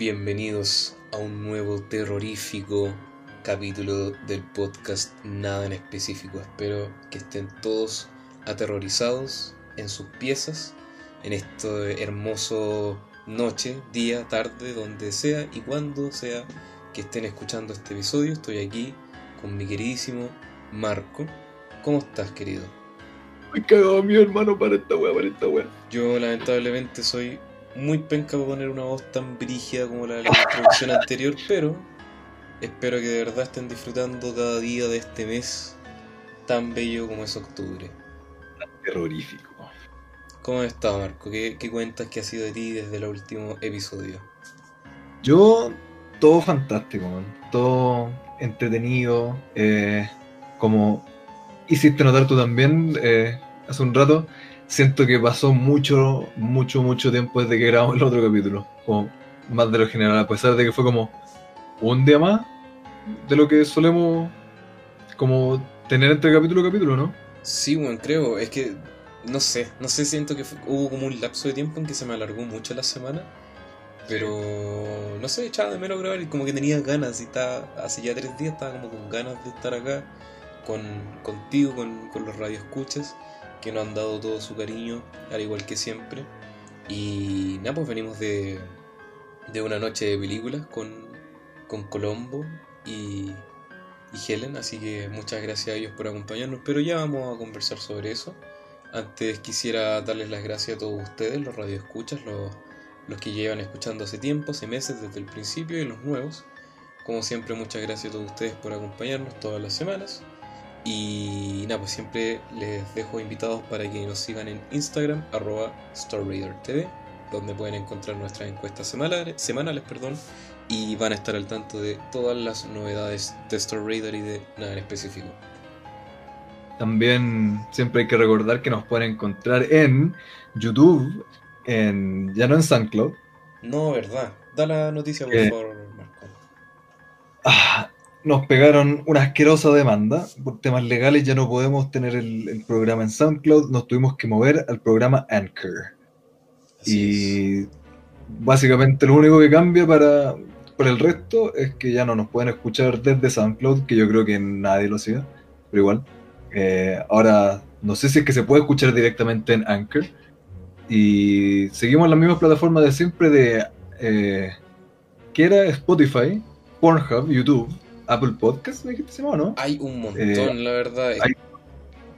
Bienvenidos a un nuevo terrorífico capítulo del podcast Nada en específico. Espero que estén todos aterrorizados en sus piezas en este hermoso noche, día, tarde, donde sea y cuando sea que estén escuchando este episodio. Estoy aquí con mi queridísimo Marco. ¿Cómo estás, querido? Me cagado mi hermano para esta wea, para esta wea. Yo lamentablemente soy muy penca para poner una voz tan brígida como la de la introducción anterior, pero espero que de verdad estén disfrutando cada día de este mes tan bello como es octubre. Terrorífico. ¿Cómo has estado, Marco? ¿Qué, qué cuentas que ha sido de ti desde el último episodio? Yo, todo fantástico, man. todo entretenido. eh, como hiciste notar tú también eh, hace un rato, siento que pasó mucho, mucho, mucho tiempo desde que grabamos el otro capítulo. Como más de lo general, a pesar de que fue como un día más de lo que solemos como tener entre capítulo y capítulo, ¿no? Sí, bueno, creo. Es que, no sé, no sé, siento que hubo como un lapso de tiempo en que se me alargó mucho la semana. Pero, no sé, echaba de menos grabar y como que tenía ganas y estaba, hace ya tres días estaba como con ganas de estar acá con, contigo, con, con los radioescuchas, que nos han dado todo su cariño, al igual que siempre. Y nada, pues venimos de, de una noche de películas con, con Colombo y, y Helen, así que muchas gracias a ellos por acompañarnos, pero ya vamos a conversar sobre eso. Antes quisiera darles las gracias a todos ustedes, los radioescuchas, los, los que llevan escuchando hace tiempo, hace meses, desde el principio y los nuevos. Como siempre, muchas gracias a todos ustedes por acompañarnos todas las semanas. Y nada, pues siempre les dejo invitados para que nos sigan en Instagram, arroba StarRaiderTV, donde pueden encontrar nuestras encuestas semanales, semanales perdón, y van a estar al tanto de todas las novedades de Star Raider y de nada en específico. También siempre hay que recordar que nos pueden encontrar en YouTube, en, ya no en SoundCloud. No, verdad. Da la noticia, por Eh. favor, Marco. Ah, nos pegaron una asquerosa demanda. Por temas legales ya no podemos tener el, el programa en SoundCloud, nos tuvimos que mover al programa Anchor. Así Y básicamente lo único que cambia para, para el resto es que ya no nos pueden escuchar desde SoundCloud, que yo creo que nadie lo hacía, pero igual. Eh, ahora, no sé si es que se puede escuchar directamente en Anchor. Y seguimos las mismas plataformas de siempre de... Eh, que era Spotify, Pornhub, YouTube, Apple Podcasts, me dijiste, ¿no? ¿no? Hay un montón, Eh, la verdad. hay-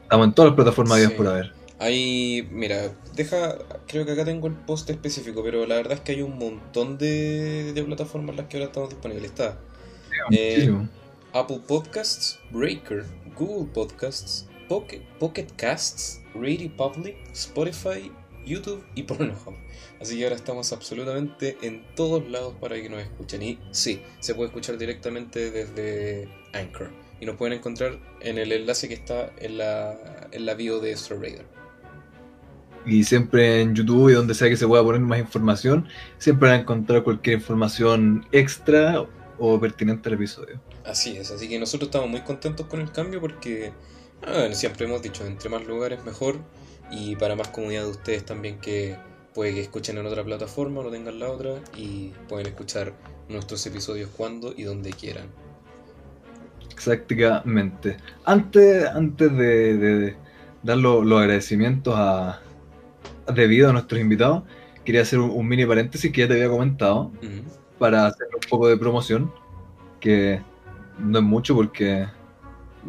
Estamos en todas las plataformas Sí. por haber. Hay, mira, deja, creo que acá tengo el post específico, pero la verdad es que hay un montón de, de plataformas en las que ahora estamos disponibles. Está Eh. Apple Podcasts, Breaker, Google Podcasts, Pocket, Pocket Casts, Radio Public, Spotify, YouTube y Pornhub. Así que ahora estamos absolutamente en todos lados para que nos escuchen. Y sí, se puede escuchar directamente desde Anchor. Y nos pueden encontrar en el enlace que está en la, en la bio de Astro Raider. y siempre en YouTube y donde sea que se pueda poner más información, siempre van a encontrar cualquier información extra o pertinente al episodio. Así es, así que nosotros estamos muy contentos con el cambio porque, ah, bueno, siempre hemos dicho, entre más lugares mejor y para más comunidad de ustedes también que puede que escuchen en otra plataforma o no tengan la otra y pueden escuchar nuestros episodios cuando y donde quieran. Exactamente. Antes, antes de, de dar lo- los agradecimientos a, debido a nuestros invitados, quería hacer un, un mini paréntesis que ya te había comentado para hacer un poco de promoción, que no es mucho porque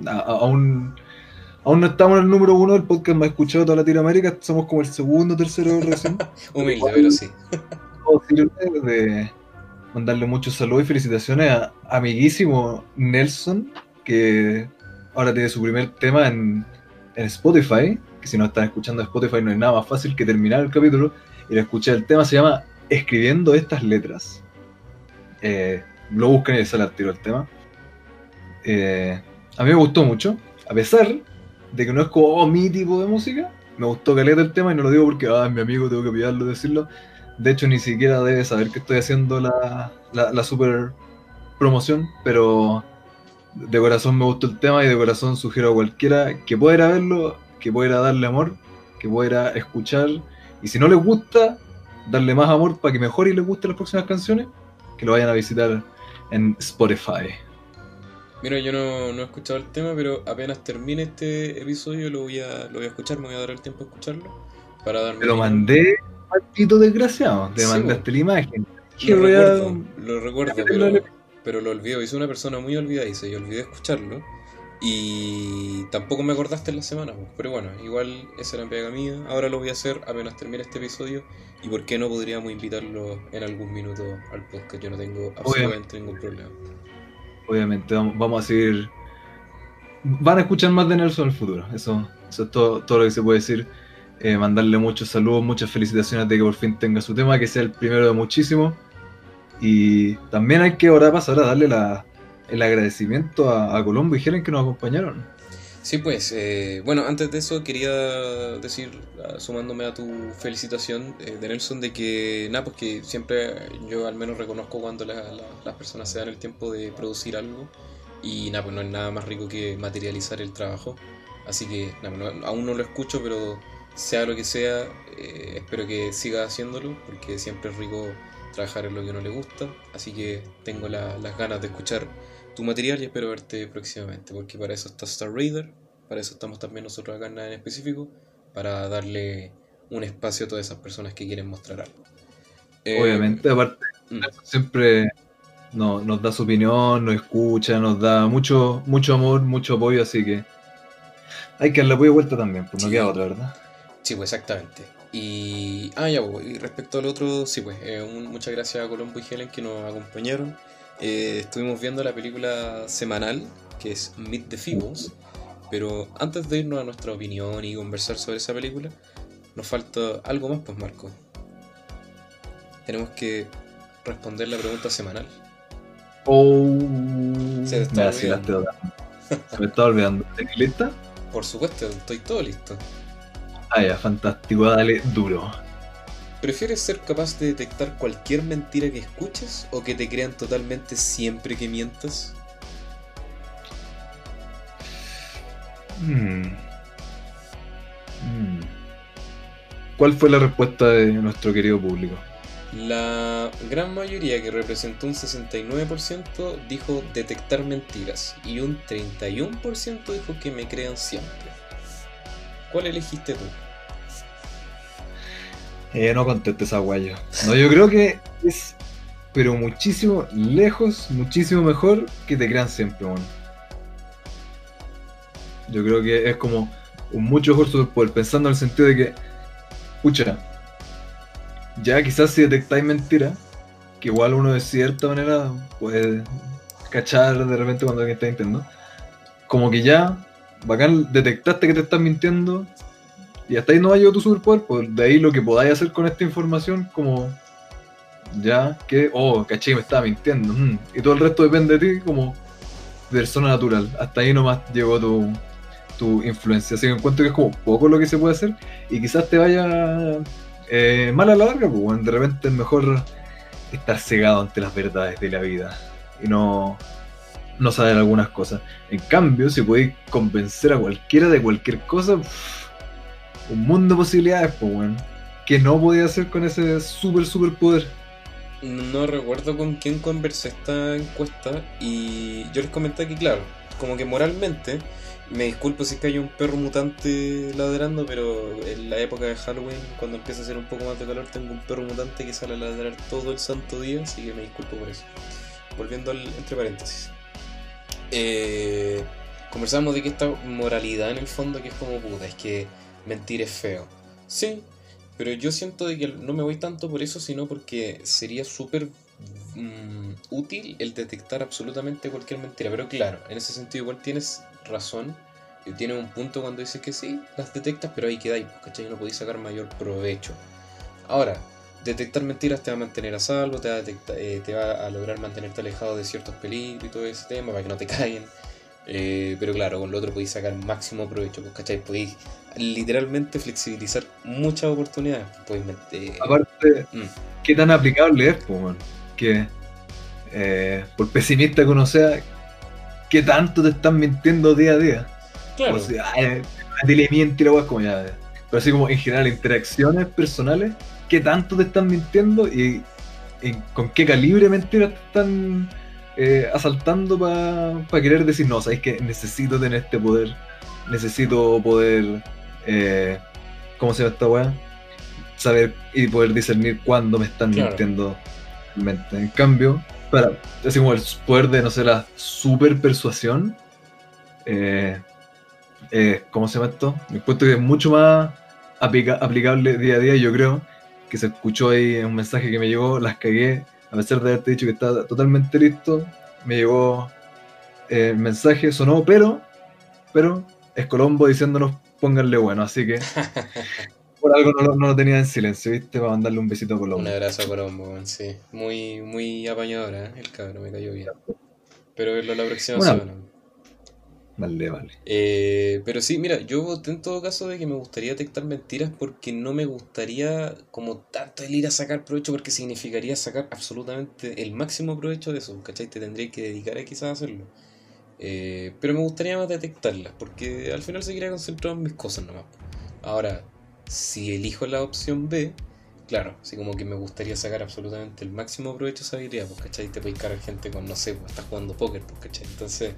a- a- aún, aún no estamos en el número uno del podcast más escuchado de toda Latinoamérica, somos como el segundo o tercero recién. Humilde, pero sí. de mandarle muchos saludos y felicitaciones a amiguísimo Nelson, que ahora tiene su primer tema en, en Spotify, que si no están escuchando en Spotify no hay nada más fácil que terminar el capítulo y escuchar el tema, se llama Escribiendo estas letras. Eh, lo buscan y sale al tiro el tema. Eh, a mí me gustó mucho, a pesar de que no es como oh, mi tipo de música, me gustó caleta el tema y no lo digo porque ah, es mi amigo, tengo que pillarlo, decirlo. De hecho, ni siquiera debe saber que estoy haciendo la, la, la super promoción, pero de corazón me gustó el tema y de corazón sugiero a cualquiera que pueda a verlo, que pueda a darle amor, que pueda a escuchar. Y si no les gusta, darle más amor para que mejore y les gusten las próximas canciones. que lo vayan a visitar en Spotify. Mira, yo no, no he escuchado el tema, pero apenas termine este episodio lo voy a, lo voy a escuchar, me voy a dar el tiempo a escucharlo. Para darme Te lo mandé, maldito desgraciado. Te Sí, mandaste la imagen. Lo recuerdo, lo recuerdo, pero, pero lo olvido. Hice una persona muy olvidadiza y olvidé escucharlo. Y tampoco me acordaste en la semana, pero bueno, igual esa era pega mía. Ahora lo voy a hacer apenas termine este episodio. Y por qué no podríamos invitarlo en algún minuto al podcast. Yo no tengo absolutamente ningún problema. Obviamente, vamos, a seguir. Van a escuchar más de Nelson en el futuro. Eso, eso es todo, todo lo que se puede decir. Eh, mandarle muchos saludos, muchas felicitaciones de que por fin tenga su tema, que sea el primero de muchísimos. Y también hay que ahora pasar a darle la, el agradecimiento a, a Colombo y Helen que nos acompañaron. Sí, pues, eh, bueno, antes de eso quería decir, ah, sumándome a tu felicitación eh, de Nelson, de que, nada, pues que siempre yo al menos reconozco cuando la- la- las personas se dan el tiempo de producir algo y nada, pues no es nada más rico que materializar el trabajo. Así que, nada, pues, no- aún no lo escucho, pero sea lo que sea, eh, espero que siga haciéndolo, porque siempre es rico trabajar en lo que no le gusta. Así que tengo la- las ganas de escuchar tu material y espero verte próximamente, porque para eso está Star Raider, para eso estamos también nosotros acá en en específico, para darle un espacio a todas esas personas que quieren mostrar algo. Eh, Obviamente, aparte, mm, siempre no- nos da su opinión, nos escucha, nos da mucho, mucho amor, mucho apoyo, así que hay que darle apoyo de vuelta también, pues no Sí. queda otra, ¿verdad? Sí, pues exactamente. Y, ah, ya, pues, y respecto al otro, sí, pues, eh, un- muchas gracias a Colombo y Helen que nos acompañaron. Eh, estuvimos viendo la película semanal, que es Meet the Feebles, pero antes de irnos a nuestra opinión y conversar sobre esa película, nos falta algo más, pues, Marco. Tenemos que responder la pregunta semanal. Oh, Se te está me total. Se me estaba olvidando. ¿Estás lista? Por supuesto, estoy todo listo. Ah, ya, fantástico, dale duro. ¿Prefieres ser capaz de detectar cualquier mentira que escuches o que te crean totalmente siempre que mientas? Hmm. Hmm. ¿Cuál fue la respuesta de nuestro querido público? La gran mayoría, que representó un 69%, dijo detectar mentiras y un 31% dijo que me crean siempre. ¿Cuál elegiste tú? Eh, no contestes esa guayo. No, yo creo que es, pero muchísimo, lejos, muchísimo mejor que te crean siempre, weón. Yo creo que es como un mucho mejor superpoder, pensando en el sentido de que, pucha, ya quizás si detectáis mentiras, que igual uno de cierta manera puede cachar de repente cuando alguien está mintiendo, como que ya, bacán, detectaste que te están mintiendo, y hasta ahí no ha llegado tu superpoder, pues de ahí lo que podáis hacer con esta información, como ya que, oh, caché me estaba mintiendo, mm, y todo el resto depende de ti como persona natural. Hasta ahí nomás llegó tu, tu influencia. Así que encuentro que es como poco lo que se puede hacer y quizás te vaya eh, mal a la larga, pues de repente es mejor estar cegado ante las verdades de la vida y no, no saber algunas cosas. En cambio, si podéis convencer a cualquiera de cualquier cosa, pff, un mundo de posibilidades, pues que no podía hacer con ese super super poder. No recuerdo con quién conversé esta encuesta y yo les comenté que, claro, como que moralmente, me disculpo si es que hay un perro mutante ladrando, pero en la época de Halloween, cuando empieza a hacer un poco más de calor, tengo un perro mutante que sale a ladrar todo el santo día, así que me disculpo por eso. Volviendo al entre paréntesis. Eh, conversamos de que esta moralidad en el fondo que es como puta, es que mentir es feo. Sí, pero yo siento de que no me voy tanto por eso, sino porque sería súper mm, útil el detectar absolutamente cualquier mentira. Pero claro, en ese sentido igual tienes razón. y Tienes un punto cuando dices que sí, las detectas, pero ahí quedáis, pues, ¿cachai? No podéis sacar mayor provecho. Ahora, detectar mentiras te va a mantener a salvo, te va a, detecta- eh, te va a lograr mantenerte alejado de ciertos peligros y todo ese tema para que no te caigan. Eh, pero claro, con lo otro podéis sacar máximo provecho, pues, ¿cachai? Podéis literalmente flexibilizar muchas oportunidades. Podéis meter- Aparte, Mm. ¿qué tan aplicable es, pues, man? Que, eh, por pesimista que uno sea, ¿qué tanto te están mintiendo día a día? claro, O sea, ay, dile miente la weá como ya. Pero así como en general, interacciones personales, ¿qué tanto te están mintiendo? Y con qué calibre mentiras te están eh, asaltando para querer decir, no, sabes que necesito tener este poder, necesito poder, eh, ¿cómo se llama esta weá? Saber y poder discernir cuándo me están mintiendo. En cambio, para, así como el poder de, no sé, la super persuasión, eh, eh, ¿cómo se llama esto? Me encuentro que es mucho más aplicable día a día, yo creo, que se escuchó ahí un mensaje que me llegó, las cagué, a pesar de haberte dicho que estaba totalmente listo, me llegó el mensaje, sonó, pero, pero es Colombo diciéndonos pónganle bueno, así que por algo no lo, tenía en silencio, ¿viste? Para mandarle un besito a Colombo. Un abrazo a Colombo, sí. Muy, muy apañadora, ¿eh? el cabrón, me cayó bien. Pero verlo la próxima semana. Vale, vale. Eh, pero sí, mira, yo voté en todo caso de que me gustaría detectar mentiras porque no me gustaría como tanto el ir a sacar provecho porque significaría sacar absolutamente el máximo provecho de eso, ¿cachai? Te tendría que dedicar a quizás a hacerlo. Eh, pero me gustaría más detectarlas porque al final seguiría concentrado en mis cosas nomás. Ahora, si elijo la opción B, claro, así como que me gustaría sacar absolutamente el máximo provecho de esa habilidad, pues, ¿cachai? Te puedes cargar gente con, no sé, pues estás jugando póker, pues, ¿cachai? Entonces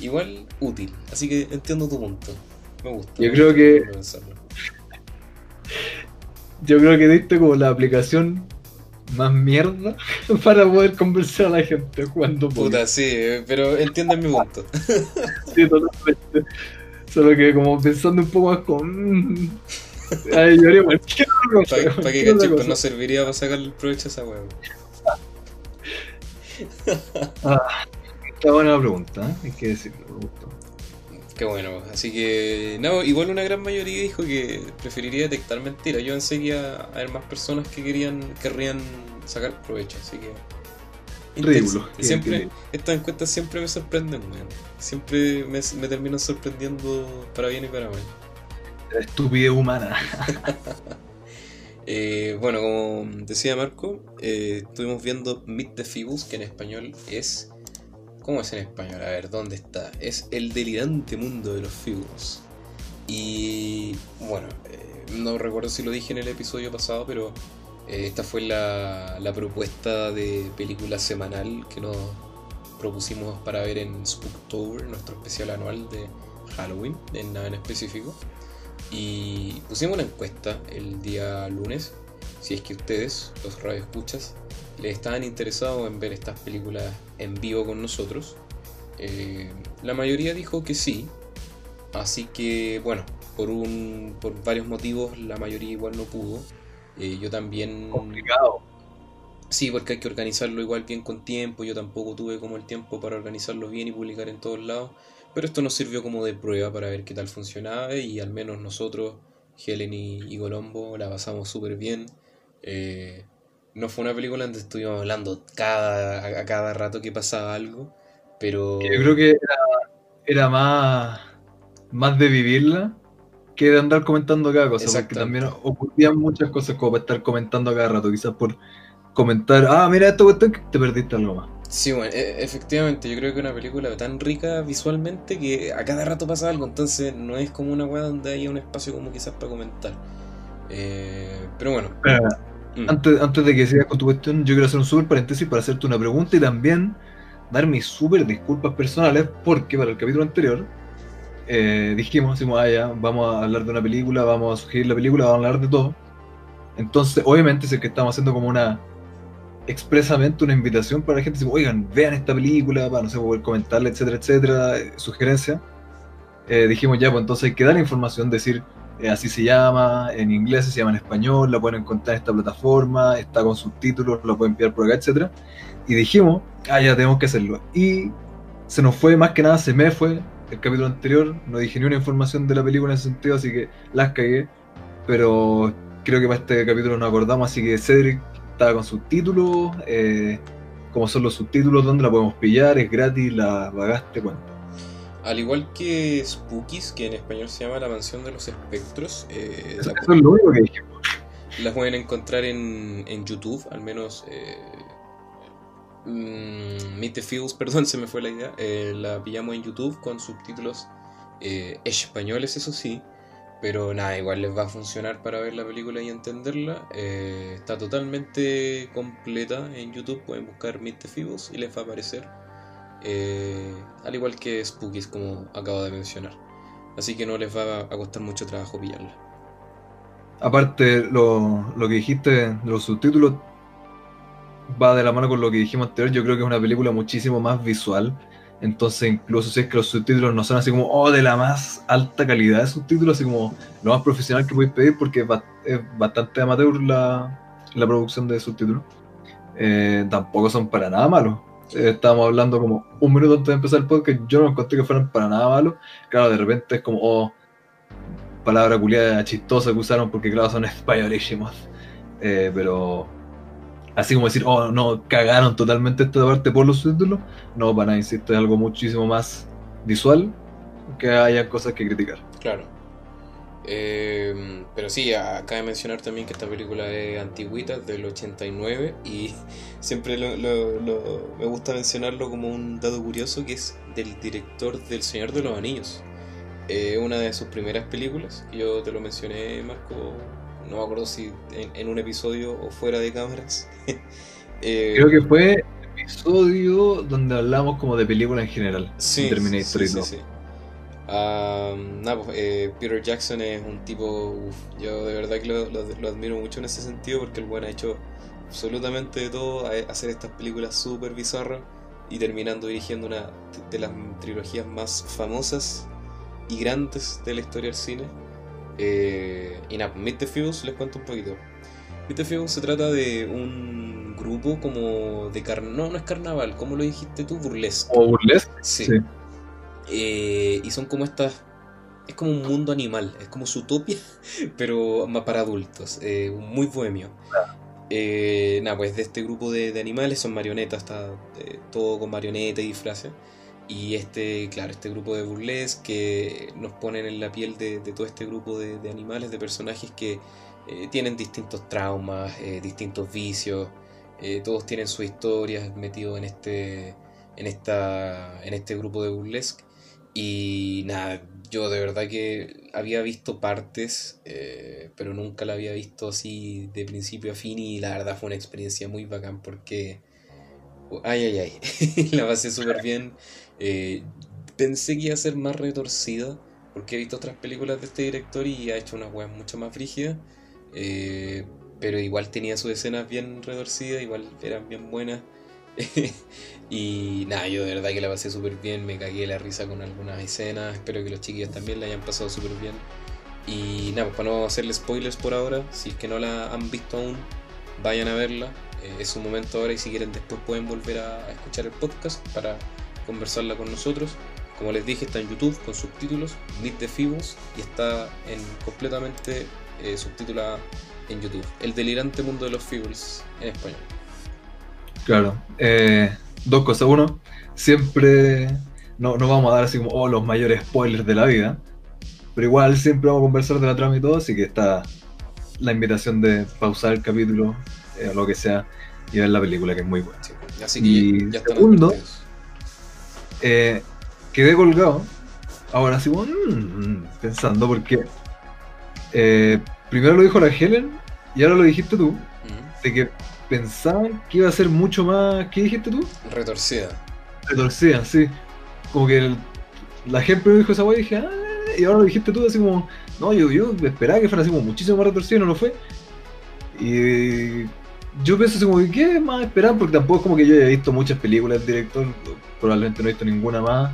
igual útil. Así que entiendo tu punto. Me gusta. Yo creo que. Yo creo que diste como la aplicación más mierda para poder convencer a la gente jugando Puta, sí, pero entienden mi punto. sí, totalmente. Solo que como pensando un poco más con. Ay, yo haría cualquier cosa. Para que caché, pues no serviría para sacar el provecho a esa hueá. ah. Está buena la pregunta, ¿eh? hay que decirlo, me gustó. Qué bueno, así que, no, igual una gran mayoría dijo que preferiría detectar mentiras. Yo pensé que iba a haber más personas que querían, querrían sacar provecho, así que. Ridículo. Siempre, estas encuestas siempre me sorprenden, man. Siempre me, me terminan sorprendiendo para bien y para mal. La estupidez humana. Eh, bueno, como decía Marco, eh, estuvimos viendo Meet the Feebles, que en español es ¿Cómo es en español? A ver, ¿dónde está? Es El delirante mundo de los figos. Y bueno, eh, no recuerdo si lo dije en el episodio pasado, pero eh, esta fue la, propuesta de película semanal que nos propusimos para ver en Spooktober, nuestro especial anual de Halloween, en nada en específico. Y pusimos una encuesta el día lunes, si es que ustedes, los radioescuchas, le estaban interesados en ver estas películas en vivo con nosotros. Eh, la mayoría dijo que sí. Así que, bueno, por, un, por varios motivos la mayoría igual no pudo. Eh, yo también... Complicado. Sí, porque hay que organizarlo igual bien con tiempo. Yo tampoco tuve como el tiempo para organizarlo bien y publicar en todos lados. Pero esto nos sirvió como de prueba para ver qué tal funcionaba y al menos nosotros, Helen y, y Colombo, la pasamos súper bien. Eh, no fue una película donde estuvimos hablando cada, a cada rato que pasaba algo, pero... Yo creo que era, más, más de vivirla que de andar comentando cada cosa, porque también ocurrían muchas cosas como para estar comentando a cada rato, quizás por comentar, ah, mira esto, que te perdiste algo más. Sí, bueno, e, efectivamente, yo creo que una película tan rica visualmente que a cada rato pasa algo, entonces no es como una weá donde haya un espacio como quizás para comentar. Eh, pero bueno. Mm. Antes, antes de que sigas con tu cuestión, yo quiero hacer un súper paréntesis para hacerte una pregunta y también dar mis súper disculpas personales porque para el capítulo anterior eh, dijimos, decimos, ah, vamos a hablar de una película, vamos a sugerir la película, vamos a hablar de todo. Entonces, obviamente, es que estamos haciendo como una expresamente una invitación para la gente, decimos, oigan, vean esta película, para no sé, poder comentarle, etcétera, etcétera, eh, sugerencia. Eh, dijimos ya, pues entonces hay que dar información, decir, eh, así se llama, en inglés se llama en español, la pueden encontrar en esta plataforma, está con subtítulos, lo pueden enviar por acá, etcétera. Y dijimos, ah, ya tenemos que hacerlo. Y se nos fue, más que nada, se me fue el capítulo anterior, no dije ni una información de la película en ese sentido, así que las cagué. Pero creo que para este capítulo nos acordamos, así que Cedric estaba con subtítulos, eh, como son los subtítulos, dónde la podemos pillar, es gratis, la pagaste, cuánto. Al igual que Spookies, que en español se llama La Mansión de los Espectros, eh, Eso es lo único que dijimos. Las pueden encontrar en, en YouTube, al menos. Eh, mmm, Meet the Feels, perdón, se me fue la idea. Eh, la pillamos en YouTube con subtítulos eh, españoles, eso sí. Pero nada, igual les va a funcionar para ver la película y entenderla. Eh, está totalmente completa en YouTube. Pueden buscar Meet the Feebles y les va a aparecer. Eh, al igual que Spookies, como acabo de mencionar. Así que no les va a costar mucho trabajo pillarla. Aparte, lo, lo que dijiste de los subtítulos va de la mano con lo que dijimos anterior. Yo creo que es una película muchísimo más visual. Entonces, incluso si es que los subtítulos no son así como, oh, de la más alta calidad de subtítulos, así como lo más profesional que podéis pedir, porque es bastante amateur la, la producción de subtítulos, eh, tampoco son para nada malos. Estábamos hablando como un minuto antes de empezar el podcast, yo no encontré que fueran para nada malos. Claro, de repente es como, oh, palabra culiada chistosa que usaron porque, claro, son españolísimos. Eh, pero así como decir, oh, no, cagaron totalmente esta parte por los subtítulos. No, para nada, insisto, es algo muchísimo más visual que haya cosas que criticar. Claro. Eh, pero sí, acaba de mencionar también que esta película es antigüita, del 89, y siempre me gusta mencionarlo como un dato curioso, que es del director del Señor de los Anillos. Eh, una de sus primeras películas, yo te lo mencioné, Marco, no me acuerdo si en, un episodio o fuera de cámaras. Eh, Creo que fue el episodio donde hablamos como de película en general. Sí, Terminator sí, sí, pues, eh, Peter Jackson es un tipo, yo de verdad que lo, admiro mucho en ese sentido porque el buen ha hecho absolutamente de todo, a hacer estas películas súper bizarras y terminando dirigiendo una de las trilogías más famosas y grandes de la historia del cine eh, y nada, Meet the les cuento un poquito. Meet the se trata de un grupo como de carnaval. No, no es carnaval, ¿cómo lo dijiste tú? Burlesque. ¿O burlesque? Sí. Eh, y son como estas. Es como un mundo animal, es como Zootopia, pero más para adultos, eh, muy bohemio. Eh, nada, pues de este grupo de, animales son marionetas, está todo con marionetas y disfraces. Y este, claro, este grupo de burles que nos ponen en la piel de, todo este grupo de, animales, de personajes que eh, tienen distintos traumas, eh, distintos vicios, eh, todos tienen sus historias metidos en este, en, esta, en este grupo de burlesque. Y nada, yo de verdad que había visto partes, pero nunca la había visto así de principio a fin y la verdad fue una experiencia muy bacán porque... Ay, ay, ay, la pasé súper bien. Eh, pensé que iba a ser más retorcida, porque he visto otras películas de este director y ha hecho unas weas mucho más frígidas. Eh, pero igual tenía sus escenas bien retorcidas, igual eran bien buenas. y nada, yo de verdad que la pasé súper bien, me cagué la risa con algunas escenas, espero que los chiquillos también la hayan pasado súper bien. Y nada, pues para no hacerle spoilers por ahora, si es que no la han visto aún, vayan a verla. Eh, es un momento ahora y si quieren después pueden volver a escuchar el podcast para conversarla con nosotros. Como les dije, está en YouTube con subtítulos, Meet the Fibos, y está en completamente eh, subtitulada en YouTube. El delirante mundo de los Fibos en español. Claro. Eh, dos cosas. Uno, siempre no, no vamos a dar así como oh, los mayores spoilers de la vida. Pero igual siempre vamos a conversar de la trama y todo, así que está la invitación de pausar el capítulo, eh, o lo que sea, y ver la película, que es muy buena. Así que y ya, segundo, eh, quedé colgado. Ahora sí, mm, pensando, porque eh, primero lo dijo la Helen y ahora lo dijiste tú, de que pensaban que iba a ser mucho más. ¿Qué dijiste tú? Retorcida. Retorcida, sí. Como que la gente primero dijo esa weá y dije, ah, y ahora lo dijiste tú así como, no, yo, yo esperaba que fuera así como muchísimo más retorcido y no lo fue. Y yo pienso así como, ¿qué más esperar? Porque tampoco es como que yo haya visto muchas películas del director, probablemente no he visto ninguna más.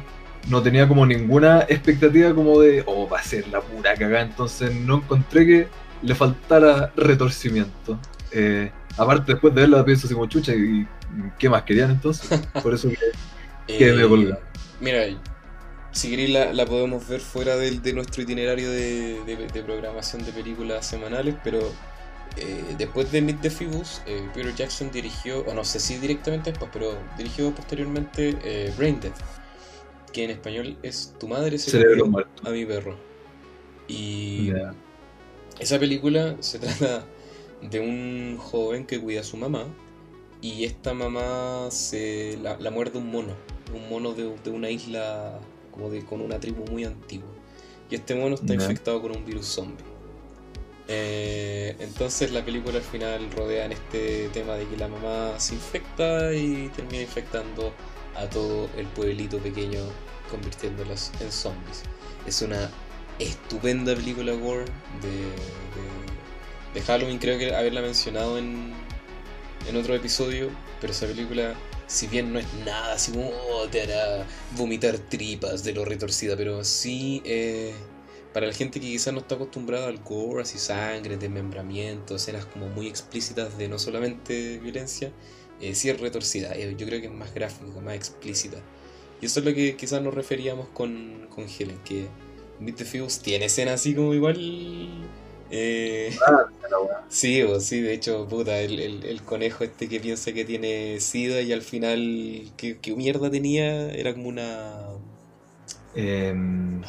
No tenía como ninguna expectativa como de, oh, va a ser la pura cagada, entonces no encontré que le faltara retorcimiento. Eh, aparte, después de verla, pienso así como chucha, ¿y qué más querían entonces? Por eso que, que me colgado. Mira, si queréis la, podemos ver fuera de, de nuestro itinerario de, de programación de películas semanales, pero eh, después de Meet the Feebles, eh, Peter Jackson dirigió, o no sé si directamente después, pero dirigió posteriormente eh, Brain Dead, que en español es Tu madre se Cerebro a mi perro. Y esa película se trata de un joven que cuida a su mamá y esta mamá se la, muerde un mono, un mono de, una isla como de, con una tribu muy antigua. Y este mono está infectado con un virus zombie. Eh, entonces la película al final rodea en este tema de que la mamá se infecta y termina infectando a todo el pueblito pequeño convirtiéndolos en zombies. Es una estupenda película gore de, de, de Halloween, creo que haberla mencionado en, en otro episodio, pero esa película, si bien no es nada así como "Oh, te hará vomitar tripas de lo retorcida, pero sí eh, para la gente que quizás no está acostumbrada al gore, así sangre, desmembramiento, escenas como muy explícitas de no solamente violencia, eh, sí es retorcida, eh, yo creo que es más gráfica, más explícita. Y eso es lo que quizás nos referíamos con, con Helen, que Meet the tiene escenas así como igual... eh, Sí, o sí, de hecho, puta, el, el, el conejo este que piensa que tiene sida y al final, ¿qué, qué mierda tenía? Era como una... Em,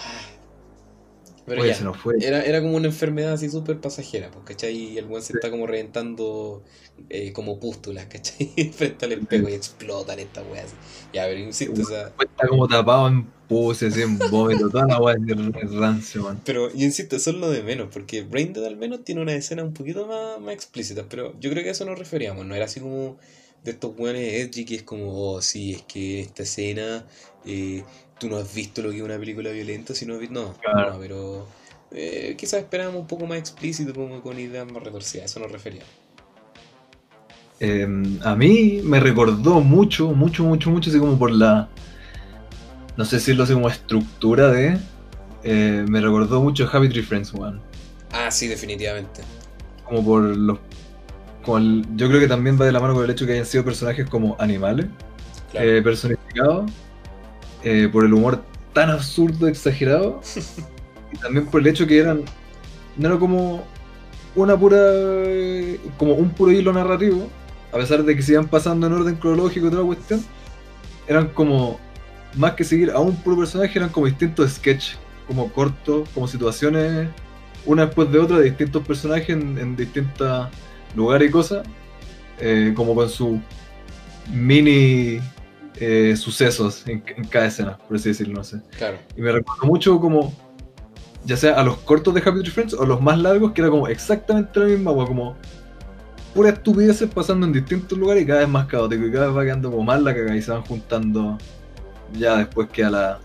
Pero oye, ya, se nos fue. era, era como una enfermedad así súper pasajera, pues, ¿cachai? Y el weón se está como reventando eh, como pústulas, ¿cachai? Frente al espejo y explotan estas weas. así. Ya, pero insisto, o sea... Está como tapado en puse, así en vómito, toda la weá es rancio, man. Pero, yo insisto, eso es lo de menos, porque Brain Dead al menos tiene una escena un poquito más, más explícita, pero yo creo que a eso nos referíamos, no era así como de estos weones edgy que es como, oh, sí, es que esta escena, eh, tú no has visto lo que es una película violenta, si no has visto, no, Claro. no, pero eh, quizás esperábamos un poco más explícito, como con ideas más retorcidas, eso nos referíamos. Em, a mí me recordó mucho, mucho, mucho, mucho, así como por la. No sé decirlo así como estructura de. eh, me recordó mucho Happy Tree Friends, weón. Ah, sí, definitivamente. Como por los. Como el- yo creo que también va de la mano con el hecho que hayan sido personajes como animales, Claro. eh, personificados, eh, por el humor tan absurdo, exagerado, y también por el hecho que eran. No era como una pura. como un puro hilo narrativo, a pesar de que se iban pasando en orden cronológico y toda la cuestión, eran como. Más que seguir a un puro personaje, eran como distintos sketches, como cortos, como situaciones, una después de otra, de distintos personajes en, en distintos lugares y cosas, eh, como con su mini eh, sucesos en, en cada escena, por así decirlo, no sé. Claro. Y me recuerdo mucho como, ya sea a los cortos de Happy Tree Friends o los más largos, que era como exactamente la misma, como pura estupideces pasando en distintos lugares y cada vez más caótico y cada vez va quedando como más la cagada y se van juntando ya después queda la,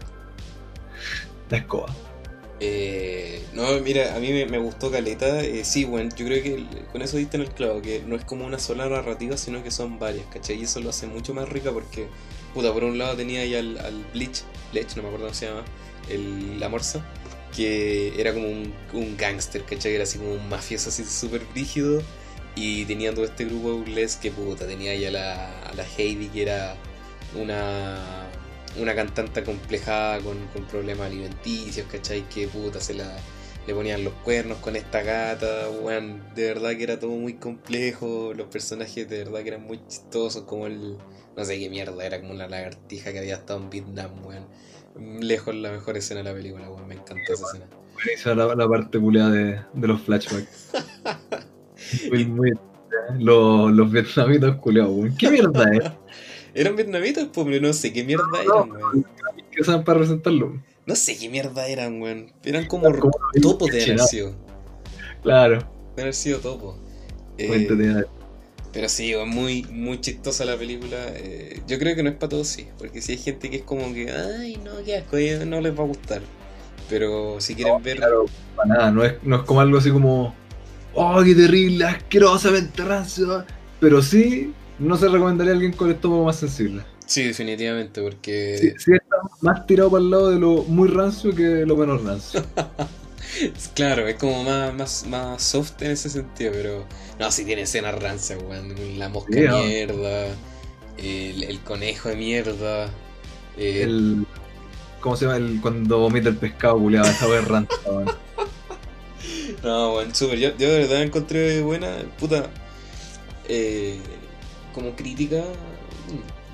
la escoba. Eh, no, mira, a mí me, gustó Caleta. eh, sí, bueno, yo creo que con eso diste en el clavo, que no es como una sola narrativa, sino que son varias, ¿cachai? Y eso lo hace mucho más rica porque, puta, por un lado tenía ahí al, Bleach, Bleach, no me acuerdo cómo se llama, el, la que era como un, un gángster, ¿cachai? Era así como un mafioso así súper rígido. Y tenía todo este grupo de que, puta, tenía ahí a la, a la Heidi, que era una una cantante complejada con, con problemas alimenticios, ¿cachai? Que puta se la le ponían los cuernos con esta gata, weón, de verdad que era todo muy complejo, los personajes de verdad que eran muy chistosos, como el, no sé qué mierda, era como una lagartija que había estado en Vietnam, weón. Lejos la mejor escena de la película, weón, me encantó esa escena. Buenísima la, la parte culiada de, de los flashbacks. Muy, muy, los, los vietnamitas culiados, weón. ¿Qué mierda es? Eran vietnamitas, pues, no sé qué mierda eran, weón. ¿Qué usan para representarlo? No sé qué mierda eran, weón. Eran como Como topos de haber sido. Claro, De haber sido topos. Eh. Pero sí, weón, muy, muy chistosa la película. eh, yo creo que no es para todos, sí. Porque si hay gente que es como que, ay, no, qué asco, eh, no les va a gustar. Pero si quieren ver. Claro, para nada, no es, no es como algo así como, oh, qué terrible, asquerosamente rancio. Pero sí, no se recomendaría a alguien con el estómago más sensible. Sí, definitivamente, porque. Sí, sí está más tirado para el lado de lo muy rancio que lo menos rancio. Claro, es como más, más, más soft en ese sentido, pero. No, si tiene escenas rancias, weón. La mosca Sí, mierda. El, el conejo de mierda. eh, El, ¿Cómo se llama? El, cuando vomita el pescado, culiado, esa es rancia, weón. No, bueno, súper. Yo, yo de verdad encontré buena. Puta. eh, como crítica,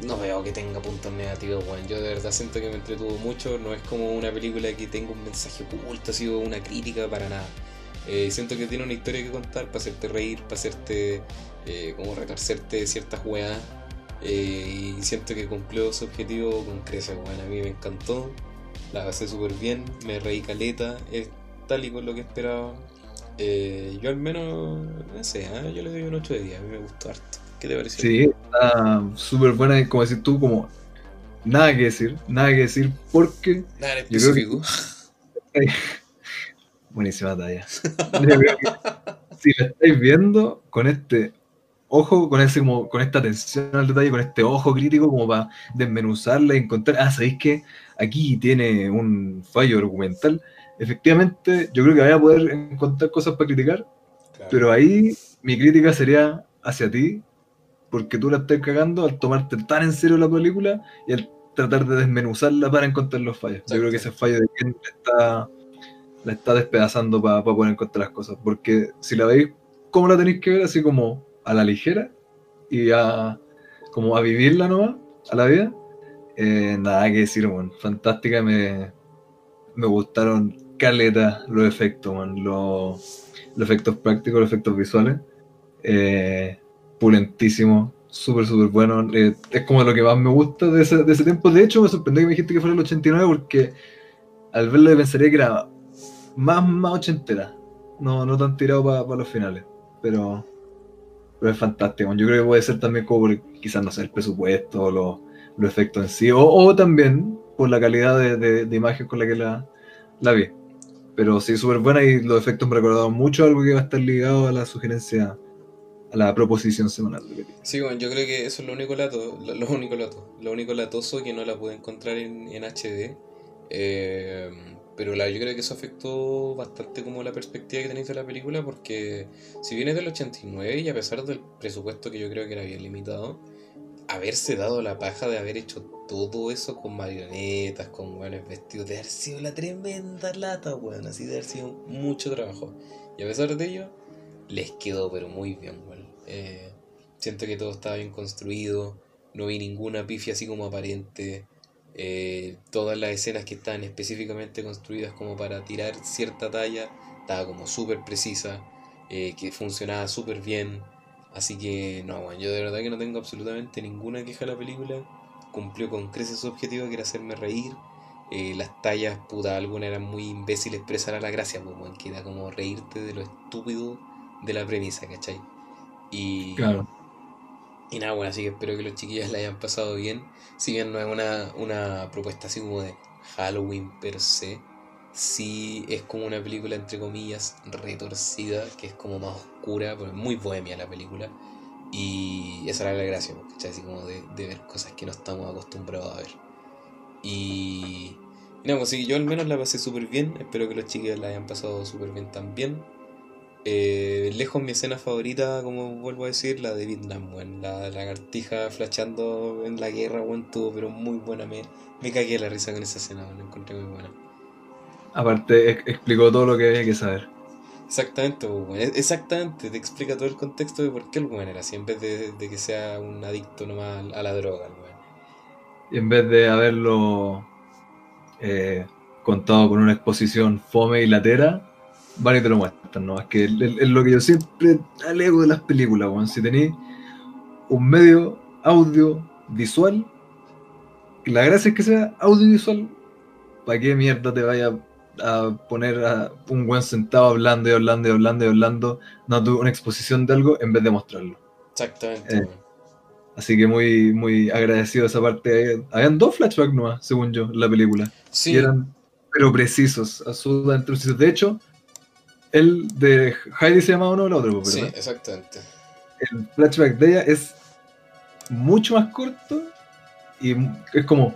no veo que tenga puntos negativos, weón. Yo de verdad siento que me entretuvo mucho. No es como una película que tenga un mensaje oculto, así o una crítica para nada. Eh, siento que tiene una historia que contar para hacerte reír, para hacerte. eh, como retorcerte ciertas weas. Eh, y siento que cumplió su objetivo con creces, weón. A mí me encantó. la pasé súper bien, me reí caleta, es tal y con lo que esperaba. Yo al menos, no sé, yo le doy un 8 de 10, a mí me gustó harto. ¿Qué te pareció? Sí, está súper buena como decir tú, como nada que decir, nada que decir porque... Nada en Yo creo que- específico. Buenísima talla. Si la estáis viendo con este ojo, con ese como, con esta atención al detalle, con este ojo crítico como para desmenuzarla y encontrar, ah, sabéis que aquí tiene un fallo argumental. Efectivamente, yo creo que vaya a poder encontrar cosas para criticar, Claro. pero ahí mi crítica sería hacia ti, porque tú la estás cagando al tomarte tan en serio la película y al tratar de desmenuzarla para encontrar los fallos. Yo creo que ese fallo de quien la está, la está despedazando para poder encontrar las cosas. Porque si la veis, ¿cómo la tenéis que ver? Así como a la ligera y a como a vivirla nomás, a la vida. Eh, nada que decir, man. Fantástica, me, me gustaron caleta los efectos, man. Los, los efectos prácticos, los efectos visuales. Eh, pulentísimo, súper, súper bueno. Eh, es como lo que más me gusta de ese, de ese tiempo. De hecho, me sorprendió que me dijiste que fuera el 89 porque al verlo pensaría que era más, más ochentera. No, no tan tirado para los finales. Pero, es fantástico. Yo creo que puede ser también como quizás, no sé, el presupuesto o los, efectos en sí. O, o también por la calidad de, de- imagen con la que la, la vi. Pero sí, súper buena y los efectos me recordaron mucho algo que va a estar ligado a la sugerencia, a la proposición semanal. Sí, bueno, yo creo que eso es lo único lato, lo, único lato, lo único latoso que no la pude encontrar en, en HD. Eh, pero la, yo creo que eso afectó bastante como la perspectiva que tenéis de la película, porque si viene del 89 y a pesar del presupuesto que yo creo que era bien limitado, haberse dado la paja de haber hecho todo eso con marionetas, con buenos vestidos, de haber sido la tremenda lata, weón, así de haber sido mucho trabajo. Y a pesar de ello, les quedó pero muy bien, weón. Eh, siento que todo estaba bien construido, no vi ninguna pifia así como aparente. eh, todas las escenas que estaban específicamente construidas como para tirar cierta talla, estaba como súper precisa, eh, que funcionaba súper bien. Así que, no, bueno, yo de verdad que no tengo absolutamente ninguna queja de la película. Cumplió con creces su objetivo, que era hacerme reír. Las tallas, puta, algunas eran muy imbéciles, pero esa la gracia, pues, weón, que era como reírte de lo estúpido de la premisa, ¿cachai? Y, Claro. y nada, bueno, así que espero que los chiquillos la hayan pasado bien. Si bien no es una, una propuesta así como de Halloween per se, sí es como una película entre comillas retorcida, que es como más oscura, pero es muy bohemia la película. Y esa era la gracia, ¿cachai? Así como de, de ver cosas que no estamos acostumbrados a ver. Y, y nada, pues sí, yo al menos la pasé súper bien. Espero que los chiquillos la hayan pasado súper bien también. Eh, lejos mi escena favorita, como vuelvo a decir, la de Vietnam, weón. La lagartija flashando en la guerra, tuvo, pero muy buena. Me, me cagué la risa con esa escena. La encontré muy buena. Aparte, ex- explicó todo lo que había que saber. Exactamente, pues, weón. Es- Exactamente, te explica todo el contexto de por qué el weón era así, en vez de, de que sea un adicto nomás a la droga, el. Y en vez de haberlo eh, contado con una exposición fome y latera, van y te lo muestran, ¿no? Es que es, lo que yo siempre alego de las películas, weón. Si tenéis un medio audio visual, y la gracia es que sea audiovisual, ¿para qué mierda te vaya a poner a un buen sentado hablando y hablando y hablando y hablando, dando una exposición de algo en vez de mostrarlo? Exactamente, Eh. Así que muy, muy agradecido de esa parte. Habían dos flashbacks nomás, según yo, en la película. Sí, Y eran, pero precisos, absolutamente precisos. De hecho, el de Heidi se llamaba uno o el otro, sí, ¿verdad? exactamente. El flashback de ella es mucho más corto y es como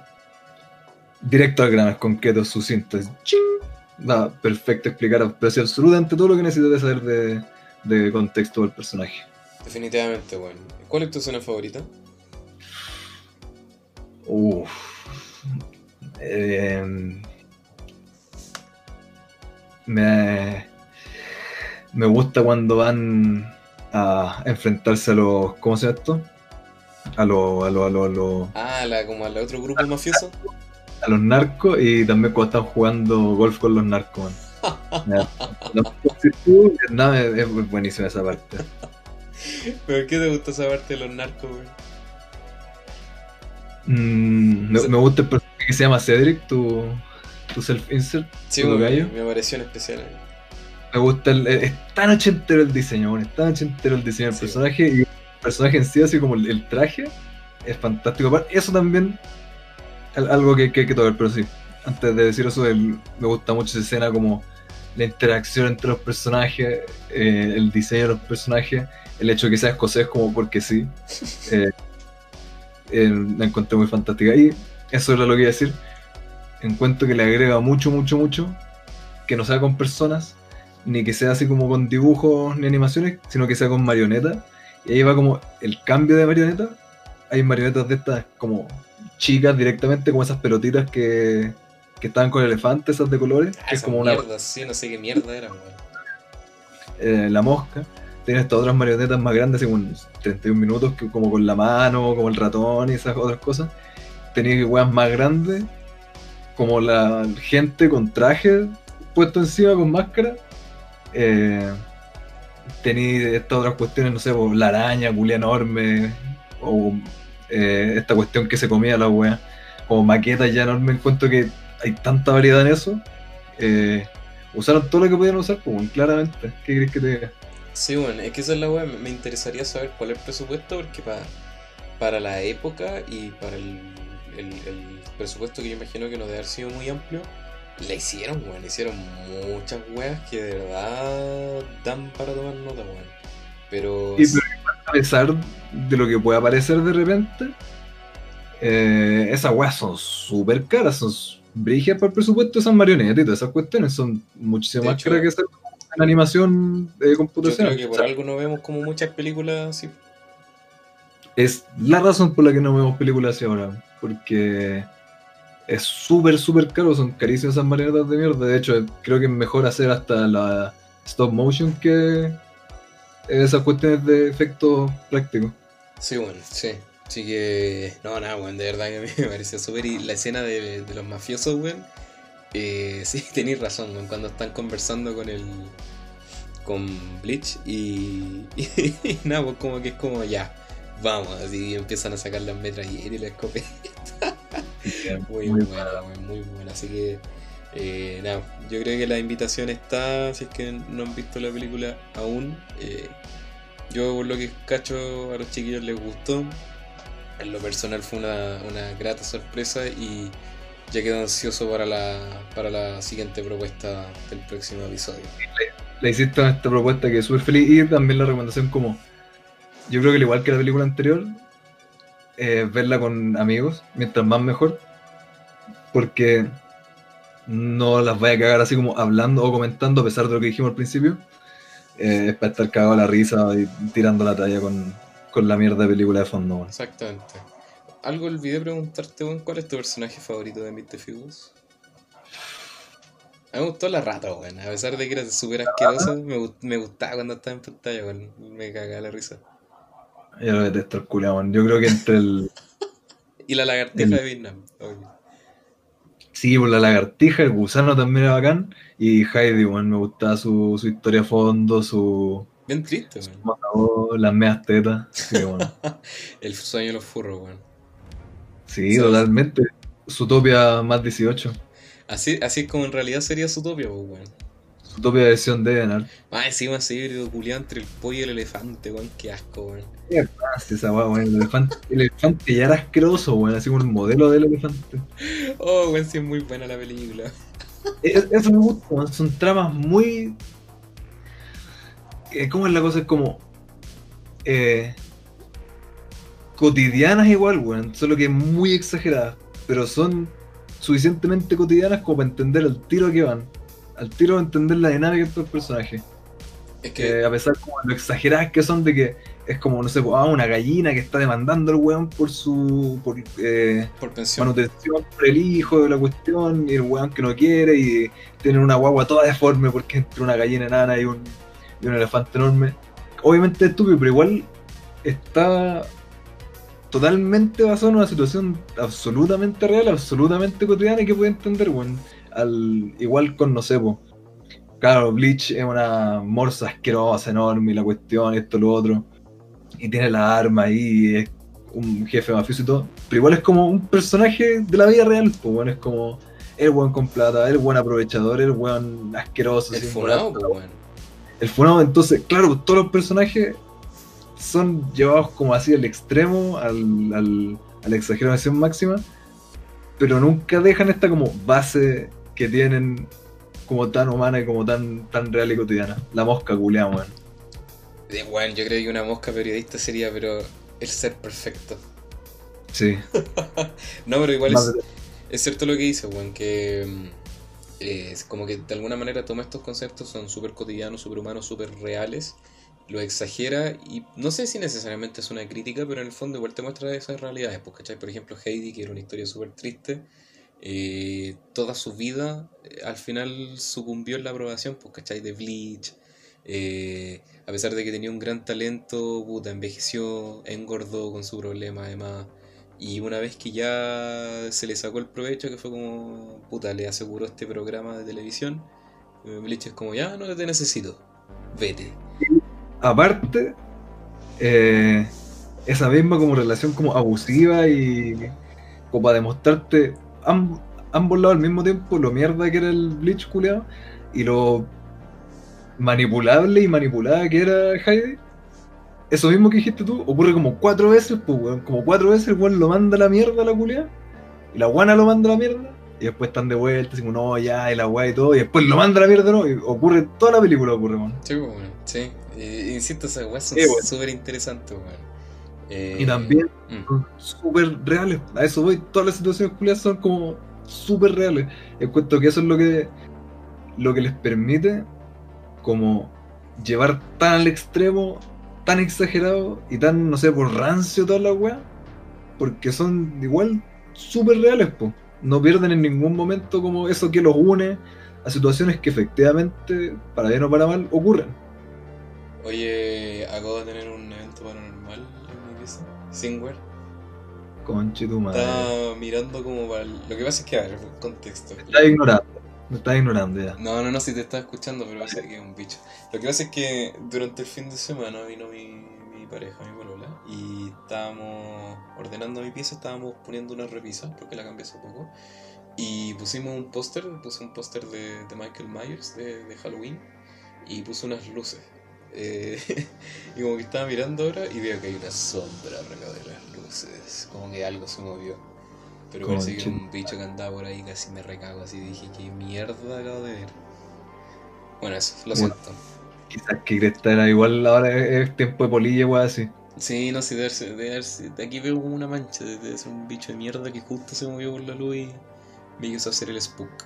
directo al grano, es concreto, sucinto. Es ching. Da perfecto explicar, sí, absolutamente todo lo que necesitas saber de, de contexto del personaje. Definitivamente, weón. ¿Cuál es tu escena favorita? Uf. Em, me, me gusta cuando van a enfrentarse a los. ¿Cómo se llama esto? A los, a los, a los, a los, Ah, la, como al otro grupo mafioso. a los narcos y también cuando están jugando golf con los narcos. man. Vietnam es, es buenísima esa parte. ¿Por qué te gusta esa parte de los narcos, weón? Mm, me, me gusta el personaje que se llama Cedric, tu, tu self-insert, Sí, tu gallo. me pareció en especial. Me gusta el, es tan ochentero el diseño, weón, es tan ochentero el diseño del Sí. personaje y el personaje en sí, así como el, el traje, es fantástico. Eso también, al- algo que, que hay que tocar, pero sí, antes de decir eso, el- me gusta mucho esa escena como la interacción entre los personajes, eh, el diseño de los personajes, el hecho de que sea escocés como porque sí, eh, eh, la encontré muy fantástica. Y eso era lo que iba a decir. Encuentro que le agrega mucho, mucho, mucho, que no sea con personas, ni que sea así como con dibujos ni animaciones, sino que sea con marionetas. Y ahí va como el cambio de marioneta. Hay marionetas de estas como chicas directamente, como esas pelotitas que, que estaban con elefantes, esas de colores, Ah, que es como una mierda, sí, no sé qué mierda era, weón. eh, la mosca. Tiene estas otras marionetas más grandes, así como unos 31 minutos, que como con la mano, como el ratón y esas otras cosas. Tenía weas más grandes, como la gente con traje puesto encima con máscara. Eh, tenía estas otras cuestiones, no sé, pues, la araña, culia enorme, o eh, esta cuestión que se comía la wea, como maquetas ya enorme. Encuentro que hay tanta variedad en eso. Eh, usaron todo lo que podían usar, pues, claramente. ¿Qué crees que te diga? Sí, bueno, es que esa es la weá. Me interesaría saber cuál es el presupuesto, porque pa- para la época y para el, el- el presupuesto que yo imagino que no debe haber sido muy amplio, la hicieron, weón. Hicieron muchas weas que de verdad dan para tomar nota, weón. Pero. Y pero a pesar de lo que pueda parecer de repente, eh, esas weas son súper caras, son brígidas para el presupuesto, esas marionetas y todas esas cuestiones son muchísimo De más hecho, caras que hacer en animación de yo computación. creo que por algo no vemos como muchas películas así. Es la razón por la que no vemos películas así ahora, porque es súper, súper caro, son carísimas esas marionetas de mierda. De hecho, creo que es mejor hacer hasta la stop motion que esas cuestiones de efectos prácticos. Sí, bueno, sí. Así que, no, nada, weón, de verdad que a mí me pareció súper. Y la escena de, de los mafiosos, weón, eh, sí, tenéis razón, weón, cuando están conversando con el. con Bleach y. y, nada, pues como que es como ya, vamos, así empiezan a sacar las metralleras y la escopeta. Muy, Muy buena, weón, muy buena. Así que, eh, nada, yo creo que la invitación está, si es que no han visto la película aún. eh, yo por lo que cacho a los chiquillos les gustó. En lo personal fue una, una grata sorpresa y ya quedo ansioso para la, para la siguiente propuesta del próximo episodio. le hiciste esta propuesta que es súper feliz y también la recomendación como yo creo que al igual que la película anterior eh, verla con amigos mientras más mejor porque no las vaya a cagar así como hablando o comentando a pesar de lo que dijimos al principio Eh, es para estar cagado a la risa y tirando la talla con, con la mierda de película de fondo. Exactamente. Algo olvidé preguntarte, ¿cuál es tu personaje favorito de Meet the mí me gustó la rata. A pesar de que era súper asquerosa, me, gust- me gustaba cuando estaba en pantalla. Me cagaba la risa. Yo lo detesto el culiao, yo creo que entre el Y la lagartija El- de Vietnam, obvio. Sí, por la lagartija, el gusano también era bacán. Y Heidi, weón, me gustaba su, su historia a fondo, su, Bien triste, su matador, las medias tetas. Sí, bueno. El sueño de los furros, weón. sí Sí. totalmente. Su topia más 18. Así, así es como en realidad sería su topia, pues, weón. Su topia versión de Enar. Más encima ese híbrido culiado entre el pollo y el elefante, weón. Qué asco, weón. Ah, sí, esa weá, weón. El elefante, el elefante ya era asqueroso, weón. Así como el modelo del elefante. Oh, weón, sí es muy buena la película. E- Eso me gusta, weón. Son tramas muy. eh, ¿Cómo es la cosa? Es como. eh, cotidianas igual, weón. Solo que muy exageradas. Pero son suficientemente cotidianas como para entender el tiro que van. Al tiro de entender la dinámica de estos personajes. Es Que que, a pesar como de lo exageradas que son de que es como, no sé, ah, una gallina que está demandando al weón por su. por eh, por pensión. manutención por el hijo de la cuestión y el weón que no quiere y tienen una guagua toda deforme porque es entre una gallina enana y un, y un elefante enorme. Obviamente es estúpido, pero igual está totalmente basado en una situación absolutamente real, absolutamente cotidiana y que puede entender, weón. Al, igual con, no sé, po. Claro, Bleach es una morsa asquerosa, enorme, y la cuestión, esto, lo otro. Y tiene la arma ahí, y es un jefe mafioso y todo. Pero igual es como un personaje de la vida real, pues bueno, es como. el buen con plata, el buen aprovechador, el buen asqueroso. El funado, pues, weón. El funado, entonces, claro, todos los personajes son llevados como así al extremo, al, al, a la exageración máxima, pero nunca dejan esta como base que tienen como tan humana y como tan, tan real y cotidiana. La mosca culiada, weón. Eh, Weón, yo creo que una mosca periodista sería, pero el ser perfecto. Sí. No, pero igual es, es cierto lo que dice, weón, que mm, eh, es como que de alguna manera toma estos conceptos, son súper cotidianos, súper humanos, súper reales, lo exagera y no sé si necesariamente es una crítica, pero en el fondo igual te muestra esas realidades, pues, ¿cachai? Por ejemplo, Heidi, que era una historia súper triste, eh, toda su vida eh, al final sucumbió en la aprobación, pues, ¿cachai? De Bleach. eh, a pesar de que tenía un gran talento, puta, envejeció, engordó con su problema además. Y una vez que ya se le sacó el provecho, que fue como, puta, le aseguró este programa de televisión, eh, Bleach es como, ya no te necesito, vete. Aparte, esa misma como relación como abusiva y como para demostrarte amb- ambos lados al mismo tiempo lo mierda que era el Bleach culiado y lo manipulable y manipulada que era Heidi. Eso mismo que dijiste tú ocurre como cuatro veces, pues, weón. Como cuatro veces el weón lo manda a la mierda a la culiada y la guana lo manda a la mierda y después están de vuelta, así como no, ya, y la weá y todo, y después lo manda a la mierda, ¿no? Y ocurre toda la película, ocurre, weón. Sí, pues, bueno, sí. Eh, insisto, esas weas son Sí, súper interesantes, weón. Eh, Y también mm, son súper reales. A eso voy. Todas las situaciones culiadas son como súper reales. Encuentro que eso es lo que lo que les permite como llevar tan al extremo, tan exagerado y tan, no sé, por rancio toda la weá. Porque son igual súper reales, po. No pierden en ningún momento como eso que los une a situaciones que efectivamente, para bien o para mal, ocurren. Oye, acabo de tener un en mi pieza, Singware. Conche tu madre. Estaba mirando como para... el- Lo que pasa es que, a ver, contexto. Me estás ignorando. Me estás ignorando ya. No, no, no, si te estaba escuchando, pero pasa que es un bicho. Lo que pasa es que durante el fin de semana vino mi, mi pareja, mi polola, y estábamos ordenando mi pieza, estábamos poniendo unas repisas, porque la cambié hace poco, y pusimos un póster, puse un póster de, de Michael Myers de, de Halloween, y puse unas luces. Eh, y como que estaba mirando ahora y veo que hay una sombra arriba de las luces, como que algo se movió. Pero parece que un bicho que andaba por ahí, casi me recago así. Dije, ¿qué mierda acabo de ver? Bueno, eso, lo Bueno. siento. Quizás que Cresta era igual ahora es tiempo de polilla, weá, así. Sí, no sé, de, de, de aquí veo como una mancha, de, de ser un bicho de mierda que justo se movió por la luz y me hizo hacer el spook.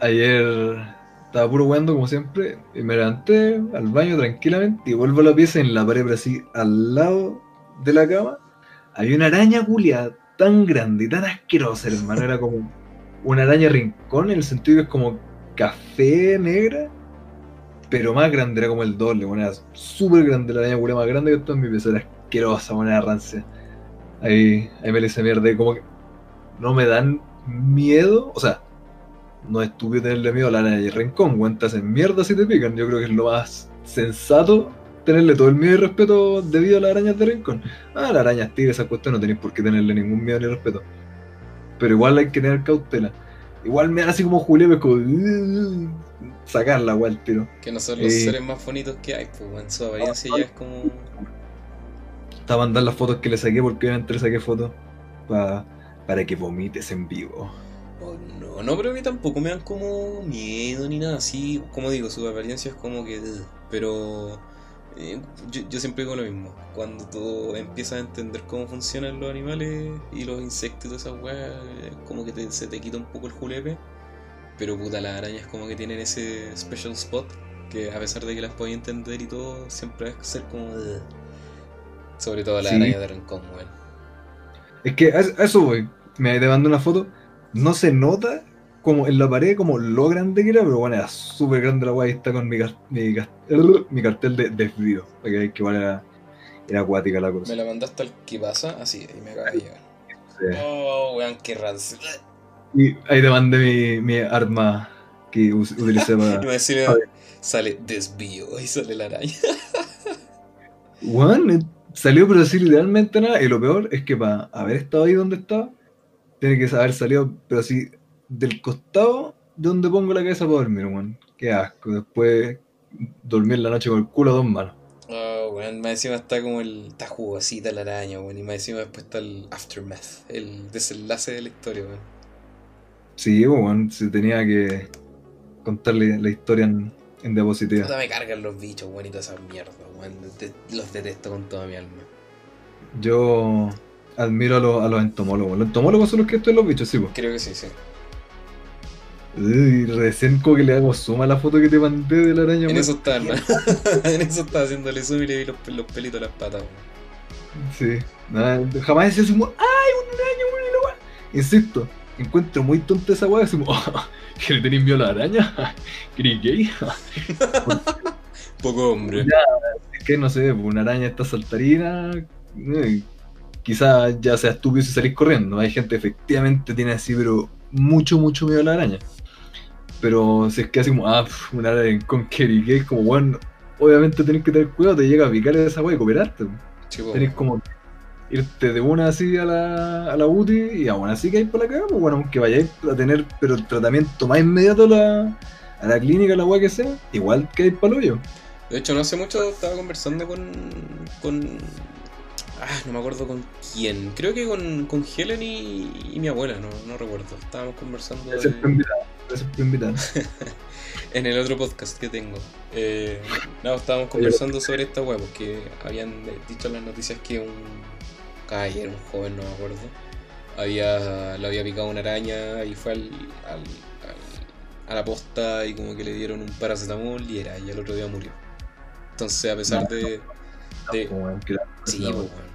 Ayer estaba puro weando como siempre y me levanté al baño tranquilamente y vuelvo a la pieza en la pared, pero así al lado de la cama, había una araña culiada tan grande y tan asquerosa, hermano. Era como una araña rincón en el sentido que es como café negra, pero más grande, era como el doble, bueno, era súper grande la araña culiada más grande que toda mi pieza, era asquerosa, bueno, era rancia. Ahí, ahí me le hice mierda como que no me dan miedo, o sea, no es estúpido tenerle miedo a la araña y rincón, weón, te hacen mierda si te pican. Yo creo que es lo más sensato tenerle todo el miedo y respeto debido a las arañas de rincón. Ah, las arañas tigres, esa cuestión no tenéis por qué tenerle ningún miedo ni respeto. Pero igual hay que tener cautela. Igual me dan así como Julio, como. Sacarla, weón, el tiro. Que no son los Eh. seres más bonitos que hay, pues en su apariencia ya es como. Estaba a mandar las fotos que le saqué porque obviamente le saqué fotos pa- para que vomites en vivo. No, no, pero a mí tampoco me dan como miedo ni nada así. Como digo, su apariencia es como que. Pero. eh, yo, yo siempre digo lo mismo. Cuando tú empiezas a entender cómo funcionan los animales y los insectos y todas esas weas, como que te- se te quita un poco el julepe. Pero puta, las arañas como que tienen ese special spot. Que a pesar de que las podía entender y todo, siempre a ser como. "Ugh". Sobre todo las Sí. arañas de rincón, weón. Es que a eso- voy. Me te mando una foto. No se nota como en la pared como lo grande que era, pero bueno, era súper grande la weá y está con mi, mi, mi cartel de desvío. Que igual era, era acuática la cosa. Me la mandaste al que pasa, así, y me acaba de llegar. Sí. Oh, weón, qué rancio. Y ahí te mandé mi, mi arma que utilicé para. A ver. sale desvío y sale la araña. Weón, eh, salió pero así literalmente nada. Y lo peor es que para haber estado ahí donde estaba, tiene que haber salido, pero así del costado de donde pongo la cabeza para dormir, weón. Qué asco. Después dormir la noche con el culo a dos manos. Oh, weón, más encima está como el. Está jugosita la araña, weón. Y más encima después está el aftermath, el desenlace de la historia, weón. Sí, weón, se tenía que contarle la historia en, en diapositiva. Puta, me cargan los bichos, weón, y toda esa mierda, weón. Los detesto con toda mi alma. Yo admiro a los, a los entomólogos. Los entomólogos son los que estudian los bichos, sí, pues. Creo que sí, sí. Y recién como que le hago suma a la foto que te mandé de la araña, En eso está, hermano. en eso estaba haciéndole zoom y le vi los, los pelitos a las patas, weón. Sí. Nada, jamás decía así como, ¡ay, una araña, weá! Insisto, encuentro muy tonta esa weá, así como, "Ah, ¿que le tenéis miedo a la araña? ¿Crees gay? Poco hombre. Es que no sé, una araña está saltarina, eh, quizás ya sea estúpido si salís corriendo. Hay gente que efectivamente tiene así, pero mucho, mucho miedo a la araña. Pero si es que así como, ah, pf, una araña con Kerry, que es como, bueno, obviamente tenés que tener cuidado, te llega a picar esa weá y cooperarte. Tenés como irte de una así a la, a la UTI y aún así que hay por la cagada, pues bueno, aunque vayáis a tener pero el tratamiento más inmediato a la, a la clínica, la weá que sea, igual que hay para hoyo. De hecho, no hace mucho estaba conversando con. con. Ah, no me acuerdo con quién. Creo que con, con Helen y, y mi abuela, no, no recuerdo. Estábamos conversando Gracias por de- invitar. en el otro podcast que tengo. Eh, no, estábamos conversando sobre esta web, porque habían dicho en las noticias que un caballero, un joven, no me acuerdo, había, le había picado una araña y fue al, al- al- a la posta y como que le dieron un paracetamol y era, y el otro día murió. Entonces, a pesar de. de sí, pues, weón.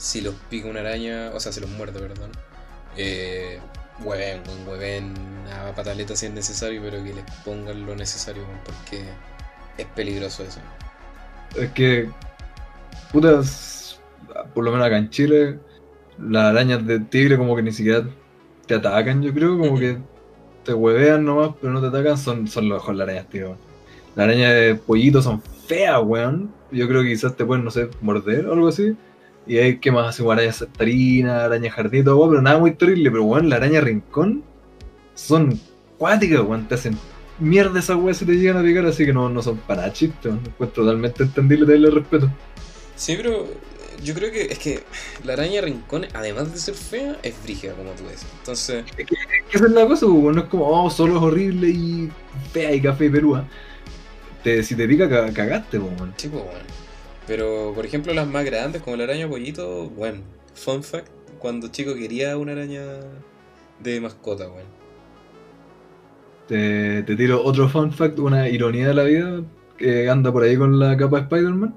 Si los pica una araña, o sea, si los muerde, perdón, eh, hueven, hueven a pataleta si es necesario, pero que les pongan lo necesario, porque es peligroso eso. Es que, putas, por lo menos acá en Chile, las arañas de tigre como que ni siquiera te atacan, yo creo, como que te huevean nomás, pero no te atacan, son, son lo mejor las arañas, tío. Las arañas de pollito son feas, weón. Yo creo que quizás te pueden, no sé, morder o algo así. Y hay que más así, como arañas saltarinas, arañas jardín todo, weón, pero nada muy terrible. Pero, weón, la araña rincón son cuáticas, weón. Te hacen mierda esas weas si te llegan a picar, así que no, no son para chistes, weón. Encuentro totalmente entendible darle respeto. Sí, pero yo creo que es que la araña rincón, además de ser fea, es brígida, como tú dices. Entonces, Es que esa es la cosa, pues, weón. No es como, oh, solo es horrible y fea y café y pelúa. Te, si te pica, ca- cagaste, pues, weón. sí, pues, bueno. Pero, por ejemplo, las más grandes, como la araña pollito, bueno, fun fact, cuando chico quería una araña de mascota, bueno. Te, te tiro otro fun fact, una ironía de la vida que anda por ahí con la capa de Spider-Man.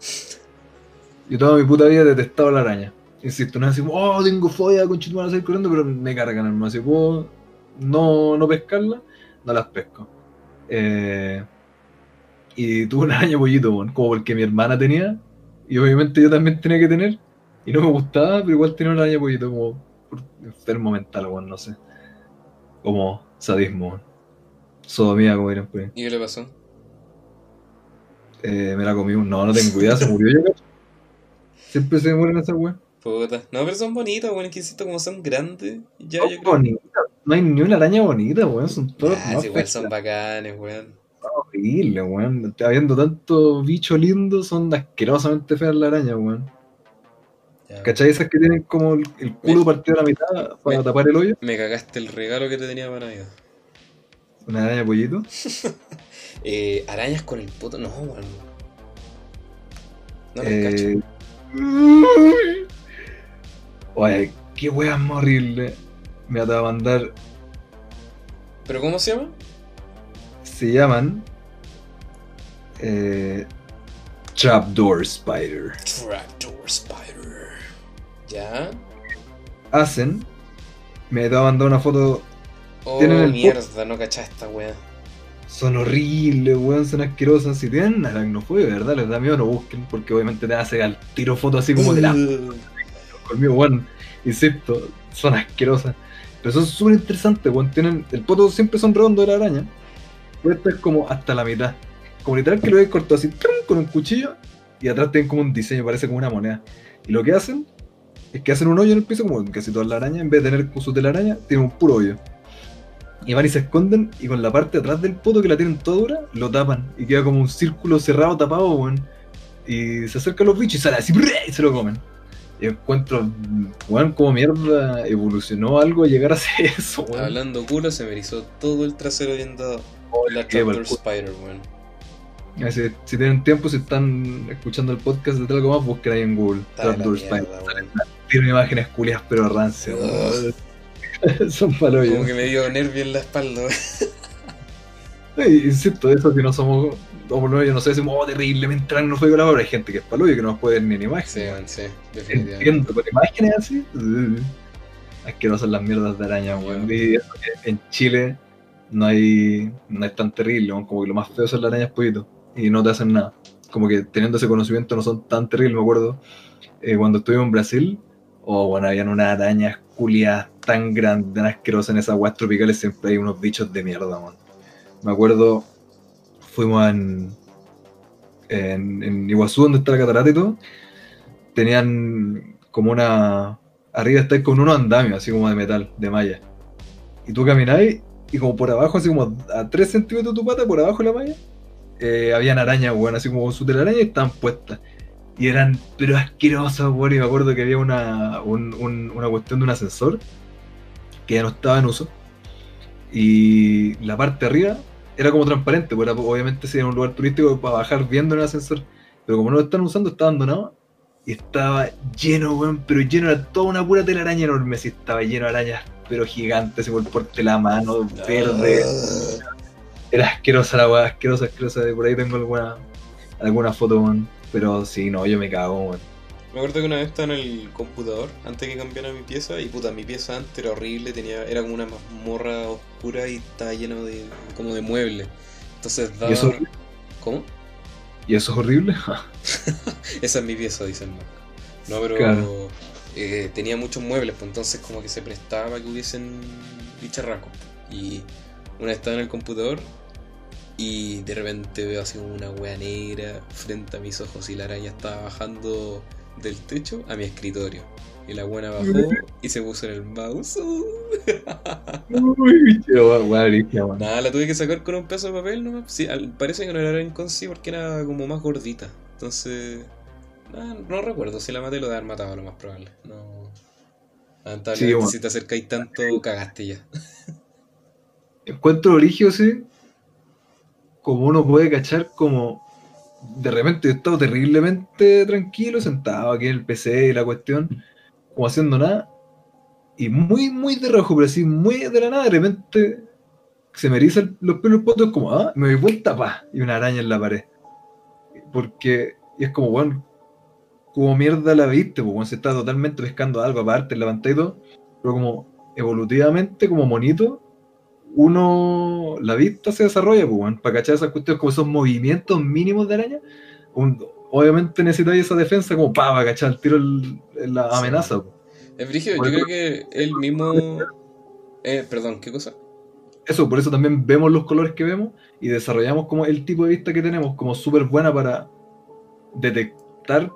Yo toda mi puta vida he detestado la araña. Insisto, no es así como, oh, tengo fobia, con van a salir corriendo, pero me cargan, hermano. Si puedo no, no pescarla, no las pesco. Eh, y tuve una araña pollito, weón, como porque mi hermana tenía, y obviamente yo también tenía que tener, y no me gustaba, pero igual tenía una araña pollito, como por enfermo mental, weón, no sé. Como sadismo, weón. Sodomía, como dirían por ahí. ¿Y qué le pasó? Eh, me la comí un. No, no tengo idea, se murió yo. Siempre se mueren esas weas. Puta. No, pero son bonitas, bueno, es que insisto, como son grandes, ya yo creo. bonitas. No hay ni una araña bonita, weón. Son todas Ah, igual son bacanes, weón. Horribles, weón. Habiendo tanto bicho lindo, son asquerosamente feas las arañas, weón. Ya. ¿Cachai? Esas que tienen como el, el culo Me- partido a la mitad para me- tapar el hoyo. Me cagaste el regalo que te tenía para Navidad. Una araña pollito. Eh, arañas con el puto. No, weón. No cacho. Eh... Oye, qué weas más horrible. Me va a mandar. ¿Pero cómo se llama? Se llaman. Eh, Trapdoor Spider. Trapdoor Spider. ¿Ya? Hacen. Me va a mandar una foto. Oh, Tienen el mierda, no cachá esta weá. Son horribles, weón, son asquerosas. Si tienen aracnofobia, verdad, les da miedo, no busquen, porque obviamente te hace al tiro foto así como de la Uh, conmigo, weón. Insisto, son asquerosas. Pero son súper interesantes, weón. Tienen, el poto siempre son redondos de la araña. Pero este es como hasta la mitad. Como literal que lo he cortado así con un cuchillo. Y atrás tienen como un diseño, parece como una moneda. Y lo que hacen es que hacen un hoyo en el piso, como casi toda la araña. En vez de tener su telaraña, tienen un puro hoyo. Y van y se esconden y con la parte de atrás del poto que la tienen toda dura, lo tapan. Y queda como un círculo cerrado tapado, weón. Y se acercan los bichos y sale así y se lo comen. Y encuentro, weón, como mierda evolucionó algo a llegar a hacer eso, weón. Hablando culo, se me erizó todo el trasero viendo la qué Tractor mal culo. Spider, weón. Así, si tienen tiempo, si están escuchando el podcast de algo más, busquen ahí en Google. Trapdoor mierda, Spider. weón. Tiene imágenes culias pero rancias. Son palos. Como que me dio nervio en la espalda. Sí, insisto, eso que no somos, como no, yo no sé, decimos, oh, terriblemente no fue con la hora. Hay gente que es palo y que no nos puede ver ni en Sí, imagen. weón, sí, definitivamente. Entiendo, con imágenes así. Asquerosas las mierdas de araña, weón. Y eso que en Chile no hay, no es tan terrible, weón, como que lo más feo son las arañas pollitos y no te hacen nada. Como que teniendo ese conocimiento no son tan terribles, me acuerdo. eh, cuando estuve en Brasil, o bueno, habían unas arañas culiadas tan grandes, tan asquerosas en esas aguas tropicales, siempre hay unos bichos de mierda, man. Me acuerdo, fuimos en, en, en Iguazú, donde está la catarata y todo, tenían como una... Arriba está con unos andamios, así como de metal, de malla. Y tú camináis y como por abajo, así como a 3 centímetros de tu pata, por abajo de la malla, eh, habían arañas, weón, así como su telaraña y estaban puestas. Y eran, pero asquerosas, weón. Y me acuerdo que había una, un- un- una cuestión de un ascensor que ya no estaba en uso. Y la parte de arriba era como transparente, era, obviamente si era un lugar turístico para bajar viendo en el ascensor. Pero como no lo están usando, está abandonado. Y estaba lleno, weón, pero lleno, era toda una pura telaraña enorme. Así estaba lleno de arañas, pero gigantes, por el porte de la mano, verde. Era asquerosa la weá, asquerosa, asquerosa. De por ahí tengo alguna, alguna foto, weón. Pero sí, no, yo me cago, weón. Me acuerdo que una vez estaba en el computador antes que cambiara mi pieza y puta, mi pieza antes era horrible, tenía, era como una mazmorra oscura y estaba lleno de como de muebles. Entonces daba... ¿Y eso, ¿Cómo? ¿Y eso es horrible? Esa es mi pieza, dicen. No, pero Claro. Eh, tenía muchos muebles, pues entonces como que se prestaba que hubiesen bicharracos. Y una vez estaba en el computador y de repente veo así una wea negra frente a mis ojos y la araña estaba bajando del techo a mi escritorio. Y la buena bajó y se puso en el mouse. Uy. Nada, la tuve que sacar con un pedazo de papel nomás. Sí, al- parece que no era en con sí porque era como más gordita. Entonces. Nada, no recuerdo si la maté lo de haber matado, lo más probable. No. Lamentablemente, Sí, bueno. si te acercáis tanto, cagaste ya. Encuentro origen, sí. Como uno puede cachar, como de repente he estado terriblemente tranquilo, sentado aquí en el PC y la cuestión, como haciendo nada. Y muy, muy de rojo, pero así, muy de la nada, de repente se me erizan los pelos potos, como, ah, me doy vuelta, pa, y una araña en la pared. Porque, y es como, bueno, como mierda la viste, pues, bueno, se está totalmente pescando algo aparte en la pantalla y todo, pero como evolutivamente, como monito, uno, la vista se desarrolla, pues, para cachar esas cuestiones, como esos movimientos mínimos de araña, un- obviamente necesitáis esa defensa como pa, para cachar el tiro el- la amenaza, pues. Es brígido, yo creo que él mismo. Eh, perdón, ¿qué cosa? Eso, por eso también vemos los colores que vemos y desarrollamos como el tipo de vista que tenemos como súper buena para detectar,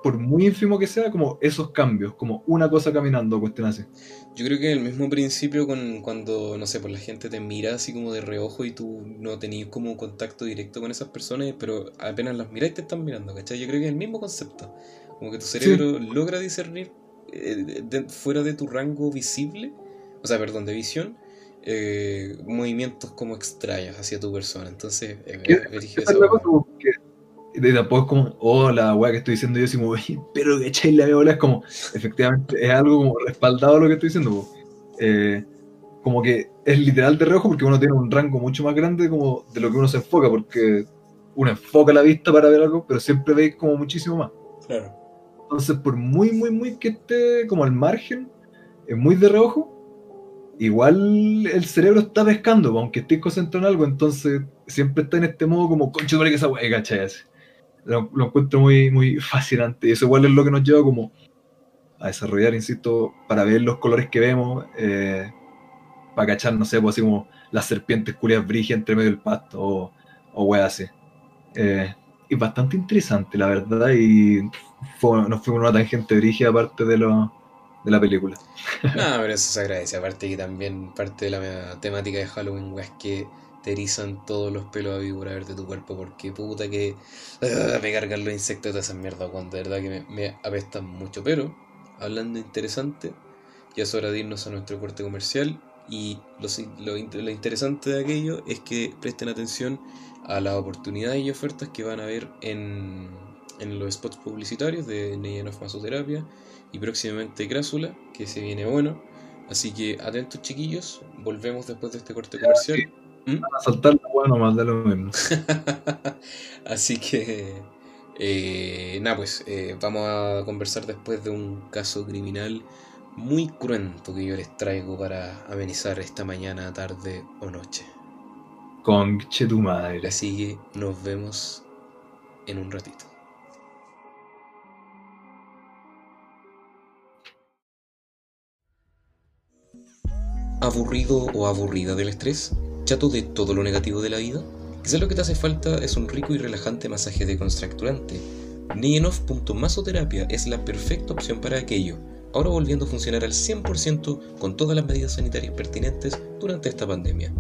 por muy ínfimo que sea, como esos cambios, como una cosa caminando, cuestión así. Yo creo que el mismo principio con cuando, no sé, pues la gente te mira así como de reojo y tú no tenías como contacto directo con esas personas, pero apenas las miráis te están mirando, ¿cachai? Yo creo que es el mismo concepto. Como que tu cerebro logra discernir eh, de- fuera de tu rango visible, o sea, perdón, de visión, eh, movimientos como extraños hacia tu persona. Entonces, eh, es es la cosa, porque y tampoco es como, oh, la weá que estoy diciendo yo, así como, pero que echáis la bola, es como, efectivamente, es algo como respaldado lo que estoy diciendo. Eh, como que es literal de reojo porque uno tiene un rango mucho más grande como de lo que uno se enfoca, porque uno enfoca la vista para ver algo, pero siempre veis como muchísimo más. Claro. Entonces, por muy, muy, muy que esté como al margen, es muy de reojo, igual el cerebro está pescando, aunque estés concentrado en algo, entonces siempre está en este modo como, concho, que esa weá, ¿cachai? Lo, lo encuentro muy, muy fascinante, y eso igual es lo que nos lleva como a desarrollar, insisto, para ver los colores que vemos, eh, para cachar, no sé, pues así como las serpientes culias brillan entre medio del pasto, o, o así. Eh, y bastante interesante, la verdad, y fue- nos fuimos una tangente brígida aparte de lo, de la película. No, pero eso se agradece. Aparte que también parte de la temática de Halloween, es que te erizan todos los pelos a víbora de tu cuerpo porque puta que ah, me cargan los insectos de esa mierda, cuando de verdad que me, me apestan mucho. Pero, hablando interesante, ya es hora de irnos a nuestro corte comercial y lo, lo, lo interesante de aquello es que presten atención a las oportunidades y ofertas que van a ver en, en los spots publicitarios de Neyenov Masoterapia y próximamente Crásula, que se viene bueno. Así que atentos chiquillos, volvemos después de este corte comercial. ¿Mm? A saltar bueno, más de lo mismo. Así que, eh, nada, pues eh, vamos a conversar después de un caso criminal muy cruento que yo les traigo para amenizar esta mañana, tarde o noche. Conche tu madre. Así que nos vemos en un ratito. ¿Aburrido o aburrida del estrés? ¿Chato de todo lo negativo de la vida? Quizás lo que te hace falta es un rico y relajante masaje decontracturante. Nienov.masoterapia es la perfecta opción para aquello, ahora volviendo a funcionar al 100% con todas las medidas sanitarias pertinentes durante esta pandemia.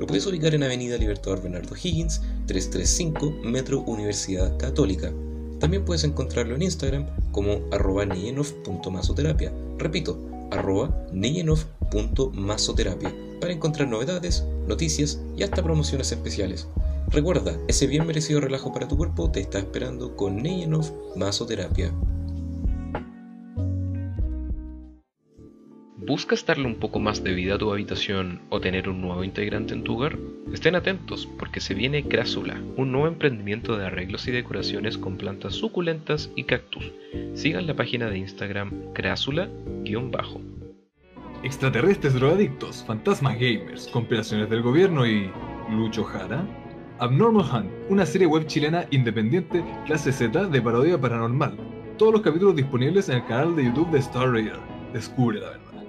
Lo puedes ubicar en Avenida Libertador Bernardo Higgins, 335 Metro Universidad Católica. También puedes encontrarlo en Instagram como arroba. Repito, arroba para encontrar novedades, noticias y hasta promociones especiales. Recuerda, ese bien merecido relajo para tu cuerpo te está esperando con Niyenov Masoterapia. ¿Buscas darle un poco más de vida a tu habitación o tener un nuevo integrante en tu hogar? Estén atentos porque se viene Crásula, un nuevo emprendimiento de arreglos y decoraciones con plantas suculentas y cactus. Sigan la página de Instagram crásula-bajo. Extraterrestres drogadictos, fantasmas gamers, compilaciones del gobierno y... Lucho Jara. Abnormal Hunt, una serie web chilena independiente clase Z de parodia paranormal. Todos los capítulos disponibles en el canal de YouTube de Star Raider. Descubre la verdad.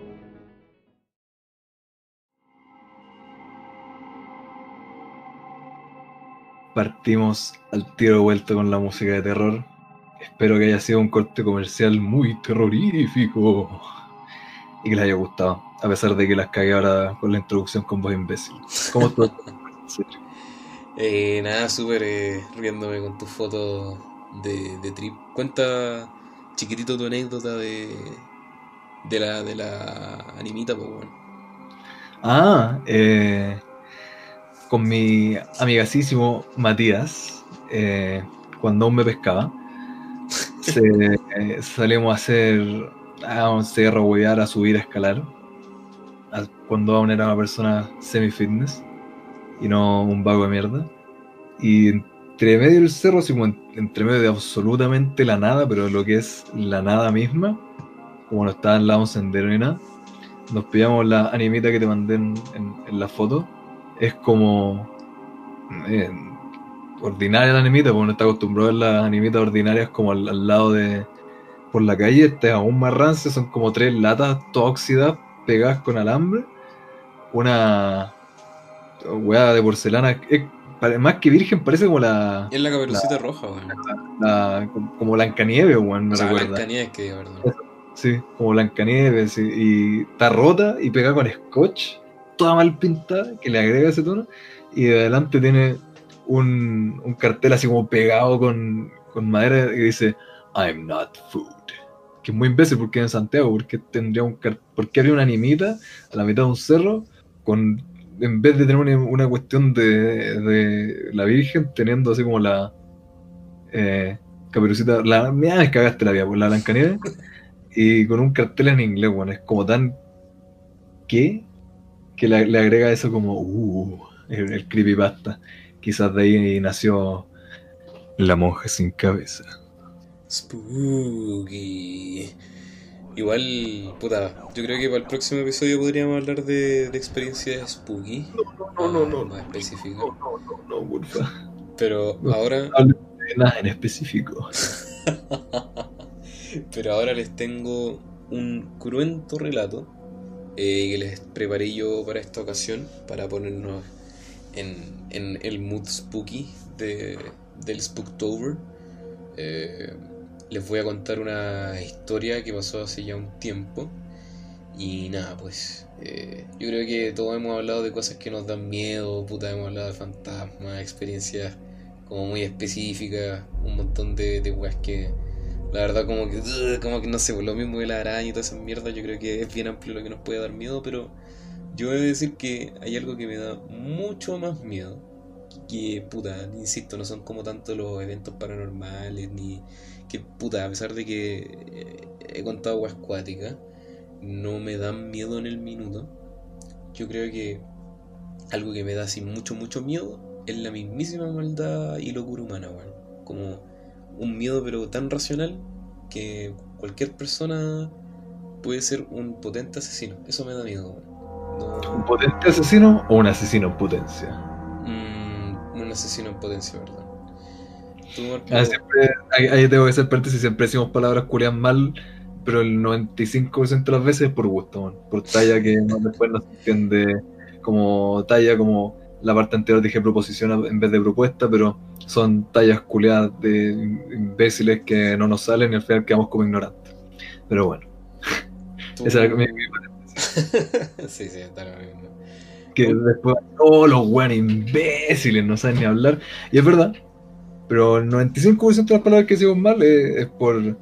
Partimos al tiro de vuelta con la música de terror. Espero que haya sido un corte comercial muy terrorífico y que les haya gustado, a pesar de que las cagué ahora con la introducción con voz imbécil. ¿Cómo estás? eh, nada, súper eh, riéndome con tu foto de, de, trip. Cuenta chiquitito tu anécdota de, de, la, de la animita, pues bueno. Ah, eh con mi amigacísimo Matías, eh, cuando aún me pescaba, eh, salimos a hacer a un cerro, huevear, a subir, a escalar, cuando aún era una persona semi-fitness y no un vago de mierda. Y entre medio del cerro, así como entre medio de absolutamente la nada, pero lo que es la nada misma, como no estaba en la un sendero ni nada, nos pillamos la animita que te mandé en la foto es como eh, ordinaria la animita, porque uno está acostumbrado a ver las animitas ordinarias como al, lado de. Por la calle, este aún más rancio, son como tres latas tóxidas pegadas con alambre. Una hueá de porcelana. más que virgen, parece como la. Es la caperucita roja, weón. La, como Blancanieves, weón, me recuerda. Blancanieves, que verdad. Sí, como Blancanieves, y, y está rota y pegada con scotch toda mal pintada, que le agrega ese tono, y de adelante tiene un, un cartel así como pegado con, con madera que dice I'm not food. Que es muy imbécil porque en Santiago, porque tendría un porque habría una animita a la mitad de un cerro con en vez de tener una, una cuestión de, de, la Virgen, teniendo así como la eh, caperucita, la me cagaste la vida, por pues, la Blancanieves, y con un cartel en inglés, bueno, es como tan ¿qué? que le, agrega eso como, uh, el, creepypasta. Quizás de ahí nació La monja sin cabeza. Spooky. Igual, puta, yo creo que para el próximo episodio podríamos hablar de, de experiencias spooky. No, no, no, no. Más específico. No, no, no, no, porfa. Pero ahora. No de nada en específico. Pero ahora les tengo un cruento relato eh, que les preparé yo para esta ocasión, para ponernos en, en el mood spooky de, del Spooktober. Eh, les voy a contar una historia que pasó hace ya un tiempo. Y nada, pues eh, yo creo que todos hemos hablado de cosas que nos dan miedo, puta, hemos hablado de fantasmas, experiencias como muy específicas, un montón de, de weas que la verdad como que, como que no sé, pues, lo mismo de la araña y toda esa mierda, yo creo que es bien amplio lo que nos puede dar miedo, pero yo a decir que hay algo que me da mucho más miedo, que puta, insisto, no son como tanto los eventos paranormales, ni que puta, a pesar de que eh, he contado aguas acuáticas, no me dan miedo en el minuto. Yo creo que algo que me da así mucho, mucho miedo es la mismísima maldad y locura humana, weón. Como un miedo pero tan racional que cualquier persona puede ser un potente asesino. Eso me da miedo, weón. ¿Un potente asesino o un asesino en potencia? Mm, un asesino en potencia, ¿verdad? Ah, siempre, ahí, tengo que ser parte si siempre decimos palabras curias mal, pero el 95% de las veces es por gusto, por talla que después no se entiende como talla, como la parte anterior dije proposición en vez de propuesta, pero son tallas culiadas de imbéciles que no nos salen y al final quedamos como ignorantes. Pero bueno, esa es mi, Sí, sí, está lo mismo. Que después, oh, los buenos imbéciles, no saben ni hablar. Y es verdad, pero el 95% de las palabras que decimos mal es, por,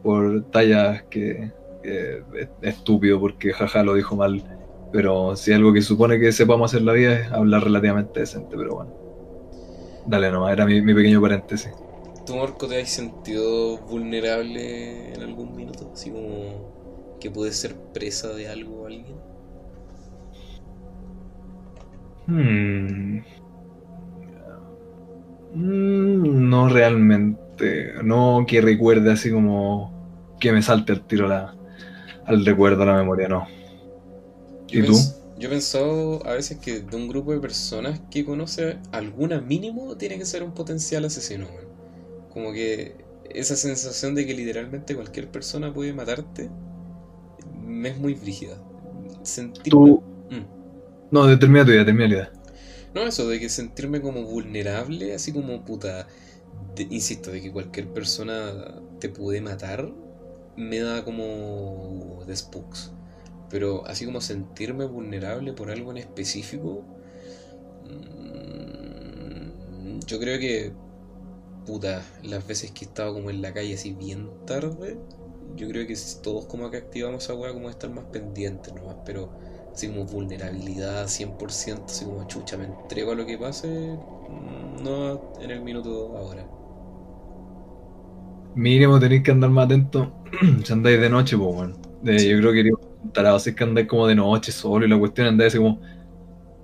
por tallas que, es estúpido porque jaja lo dijo mal. Pero si algo que supone que sepamos hacer la vida es hablar relativamente decente, pero bueno. Dale nomás, era mi, pequeño paréntesis. ¿Tú, Marco, te has sentido vulnerable en algún minuto? Así como que puedes ser presa de algo o alguien. Hmm. Mm, no realmente. No que recuerde así como que me salte el tiro la, al recuerdo, a la memoria, no. ¿Y tú? Yo he pensado a veces que de un grupo de personas que conoce alguna mínimo tiene que ser un potencial asesino. Como que esa sensación de que literalmente cualquier persona puede matarte me es muy frígida. Tú... Mm. No, determina tu idea, termina la idea. No, eso de que sentirme como vulnerable, así como puta. insisto, de que cualquier persona te puede matar, me da como de spooks. Pero así como sentirme vulnerable por algo en específico, mm, yo creo que, puta, las veces que he estado como en la calle así bien tarde, yo creo que todos como activamos esa weá como estar más pendientes nomás, pero así como vulnerabilidad 100%, así como chucha, me entrego a lo que pase, mm, no en el minuto ahora. Mínimo tenéis que andar más atento si andáis de noche, pues bueno. Yo creo que tarado así que andáis como de noche solo y la cuestión andáis así como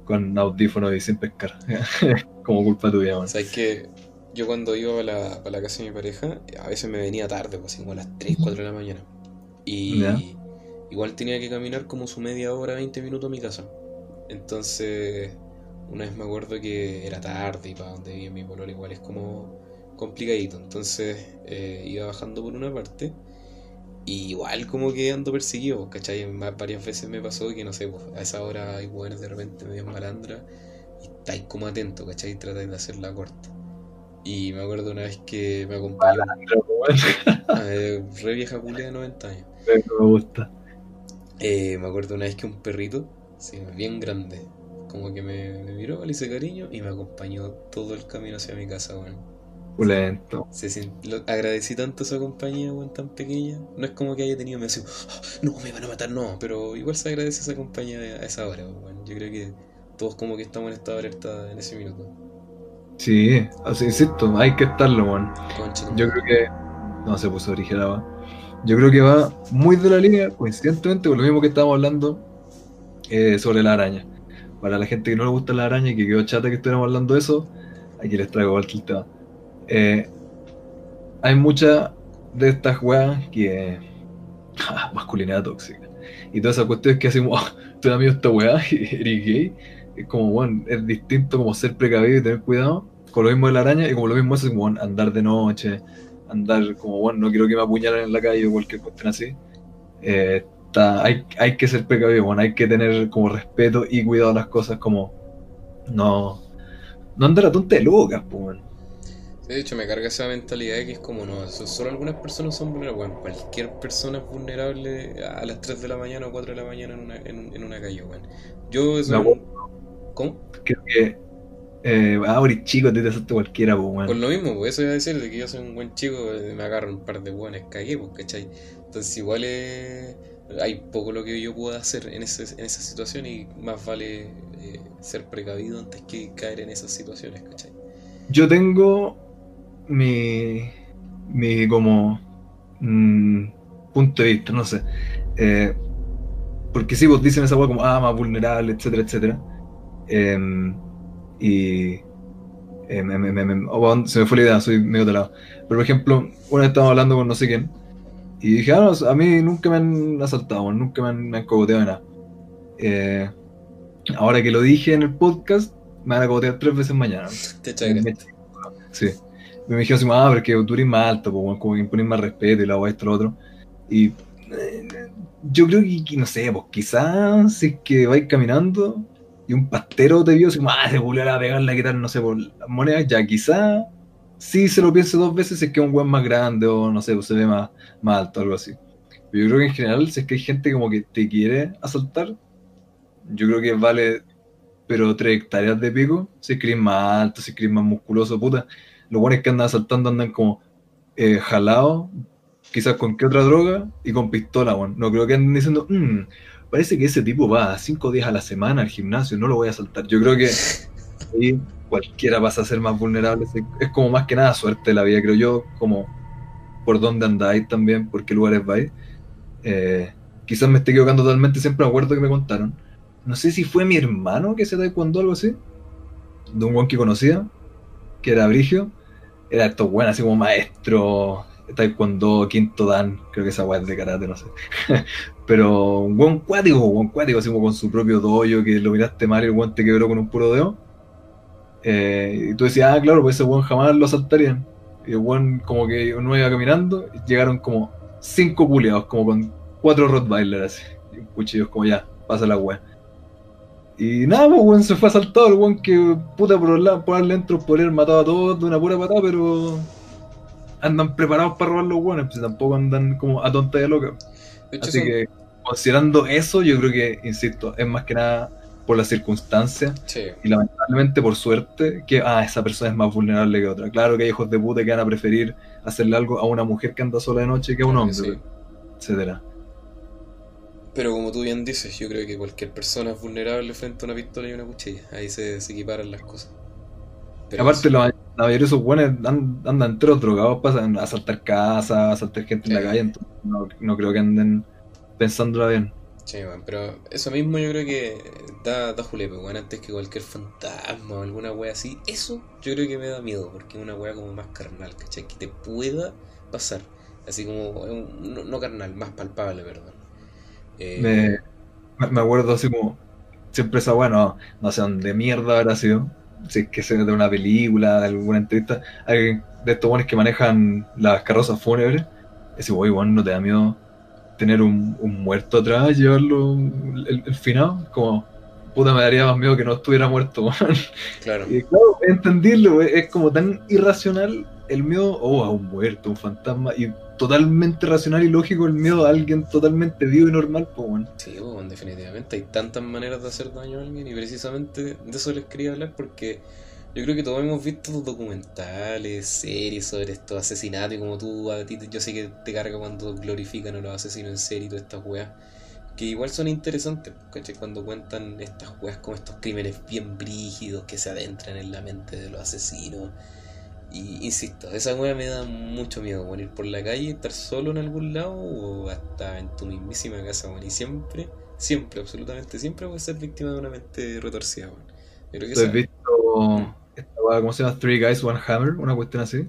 con audífonos y sin pescar. como culpa tuya, man. ¿Sabes que Yo cuando iba a la, la casa de mi pareja, a veces me venía tarde, pues así como a las 3, 4 de la mañana. Y, igual tenía que caminar como su media hora, 20 minutos a mi casa. Entonces, una vez me acuerdo que era tarde y para donde vivía mi pololo igual es como complicadito. Entonces, eh, iba bajando por una parte y igual como que ando perseguido, ¿cachai? Varias veces me pasó que, no sé, pues, a esa hora hay buenas de repente medio malandra y estáis como atento, ¿cachai? Y tratáis de hacerla corta. Y me acuerdo una vez que me acompañó. re vieja culia de 90 años. Me gusta. Eh, me acuerdo una vez que un perrito, sí, bien grande, como que me, me, miró, le hice cariño y me acompañó todo el camino hacia mi casa, bueno. Pulento. Se, agradecí tanto esa compañía, bueno, tan pequeña. No es como que haya tenido, me decía, ah, no, me van a matar, no, pero igual se agradece esa compañía a esa hora, bueno. Yo creo que todos como que estamos en estado alerta en ese minuto. Sí, así insisto, hay que estarlo, bueno. Yo creo que. No se puso original, yo creo que va muy de la línea, coincidentemente, con lo mismo que estábamos hablando eh, sobre la araña. Para la gente que no le gusta la araña y que quedó chata que estuviéramos hablando de eso, aquí les traigo el tema. Eh, hay muchas de estas weas que. Ah, masculinidad tóxica. Y todas esas cuestiones que hacemos, oh, tú amigo esta weá y eres gay. Es como, bueno, es distinto como ser precavido y tener cuidado. Con lo mismo de la araña y como lo mismo es como andar de noche, andar como, bueno, no quiero que me apuñalen en la calle o cualquier cuestión así. Eh, hay, hay que ser precavido, bueno, hay que tener como respeto y cuidado a las cosas, como no, no andar a tonta de lucas, pues, De hecho, me carga esa mentalidad de que es como, no, solo algunas personas son vulnerables. Bueno, cualquier persona es vulnerable a las 3 de la mañana o 4 de la mañana en una, en, en una calle, weón. Yo eso... ¿Cómo? Creo que. Eh, ah, eres chico, te acepta cualquiera, pues, Por lo mismo, pues eso iba a decir, de que yo soy un buen chico, eh, me agarro un par de buenos, cagué, pues, ¿cachai? Entonces igual es- hay poco lo que yo pueda hacer en, ese, en esa situación y más vale eh, ser precavido antes que caer en esas situaciones, ¿cachai? Yo tengo mi. mi como. mm, punto de vista, no sé. Eh, porque sí, vos dicen esa weá como, ah, más vulnerable, etcétera, etcétera. Y. eh, me- me- me- oh, se me fue la idea, soy medio talado. Pero por ejemplo, una vez estábamos hablando con no sé quién. Y dije, ah, no, a mí nunca me han asaltado, nunca me han, me han cogoteado nada. Eh, ahora que lo dije en el podcast, me van a cogotear tres veces mañana. Te. Sí. Me dijeron así, ah, pero es que tú eres más alto, pues, como que impones más respeto y la weá, esto, lo otro. Y eh, yo creo que, no sé, pues quizás si es que vais caminando y un pastero te vio así como, ah, se volvió a pegarle a quitar, no sé, por las monedas, ya quizás sí se lo piense dos veces si es que es un weón más grande o no sé, pues se ve más, más alto, algo así. Pero yo creo que en general, si es que hay gente como que te quiere asaltar, yo creo que vale, pero tres hectáreas de pico, si es que eres más alto, si es que eres más musculoso, puta. Los buenos que andan asaltando andan como eh, jalados, quizás con qué otra droga y con pistola, weón. No creo que anden diciendo, "Mm, parece que ese tipo va cinco días a la semana al gimnasio, no lo voy a asaltar. Yo creo que ahí cualquiera pasa a ser más vulnerable. Es- como más que nada suerte de la vida, creo yo, como por dónde andáis también, por qué lugares vais. Eh, quizás me esté equivocando totalmente, siempre me acuerdo que me contaron. No sé si fue mi hermano que se taekwondo o algo así, de un buen que conocía, que era Brigio. Era esto bueno, así como maestro, taekwondo, quinto dan, creo que esa weá es de karate, no sé. Pero un buen cuático, un buen cuático, así como con su propio dojo, que lo miraste mal y el weón te quebró con un puro dedo. Eh, y tú decías, ah, claro, pues ese weón jamás lo asaltarían. Y el weón como que uno iba caminando, llegaron como cinco culiados, como con cuatro Rottweiler así. Y un cuchillo como ya, pasa la weá. Y nada, pues weón se fue asaltado, el weón que puta por, la, por darle dentro por haber matado a todos de una pura patada, pero andan preparados para robar los weones, pues tampoco andan como a tonta de loca. De hecho, Así son- que considerando eso, yo creo que, insisto, es más que nada por las circunstancias Sí, y lamentablemente por suerte que ah, esa persona es más vulnerable que otra. Claro que hay hijos de puta que van a preferir hacerle algo a una mujer que anda sola de noche que a un hombre, sí. etcétera. Pero como tú bien dices, yo creo que cualquier persona es vulnerable frente a una pistola y una cuchilla. Ahí se, se equiparan las cosas. Pero Aparte, la, la mayoría de esos buenos andan enteros drogados, pasan a asaltar casas, a asaltar gente en la calle, entonces no, no creo que anden pensándola bien. sí, weón, pero eso mismo yo creo que da, da julepe, weón, antes que cualquier fantasma o alguna wea así. Eso yo creo que me da miedo, porque es una wea como más carnal, ¿cachai? Que te pueda pasar. Así como, no, no carnal, más palpable, perdón. Eh, Me, me- me acuerdo así como, siempre esa bueno, no sé dónde mierda habrá sido, si es que sea de una película, de alguna entrevista, alguien de estos buenos que manejan las carrozas fúnebres, ese wey, bueno, no te da miedo tener un, un muerto atrás, llevarlo el, el final, como puta me daría más miedo que no estuviera muerto. Claro. Y claro, entenderlo, es como tan irracional el miedo oh, a un muerto, un fantasma, y totalmente racional y lógico el miedo a alguien totalmente vivo y normal, pues bueno. Sí, bueno, definitivamente hay tantas maneras de hacer daño a alguien y precisamente de eso les quería hablar porque yo creo que todos hemos visto documentales, series sobre estos asesinatos y como tú, a ti, yo sé que te carga cuando glorifican a los asesinos en serie y todas estas weas, que igual son interesantes, ¿cachai? Cuando cuentan estas weas como estos crímenes bien brígidos que se adentran en la mente de los asesinos. Y insisto, esa wea me da mucho miedo, bueno, ir por la calle, estar solo en algún lado o hasta en tu mismísima casa, bueno, y siempre, siempre, absolutamente siempre voy a ser víctima de una mente retorcida, bueno. Yo creo que ¿Tú has visto esta weá, cómo se llama? Three Guys, One Hammer, una cuestión así.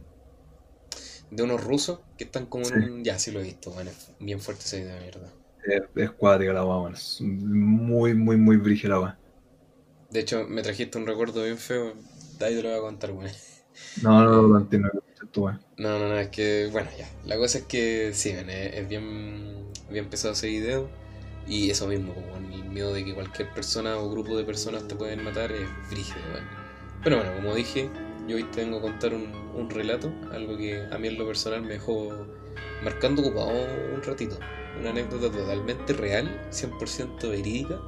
de unos rusos que están como Sí. en un... Ya, sí lo he visto, bueno, es bien fuerte esa idea, mierda. Es, es cuática la weá, weón. Es muy, muy, muy brígida la weá. De hecho, me trajiste un recuerdo bien feo, de ahí te lo voy a contar, bueno. No, no, no, no. No, no, no, es que, bueno, ya. La cosa es que sí, ven, es, bien, bien pesado ese video. Y eso mismo, como el miedo de que cualquier persona o grupo de personas te pueden matar es brígido, weón. Pero bueno, como dije, Yo hoy te vengo a contar un, un relato, algo que a mí en lo personal me dejó marcando ocupado un ratito. Una anécdota totalmente real, 100% verídica,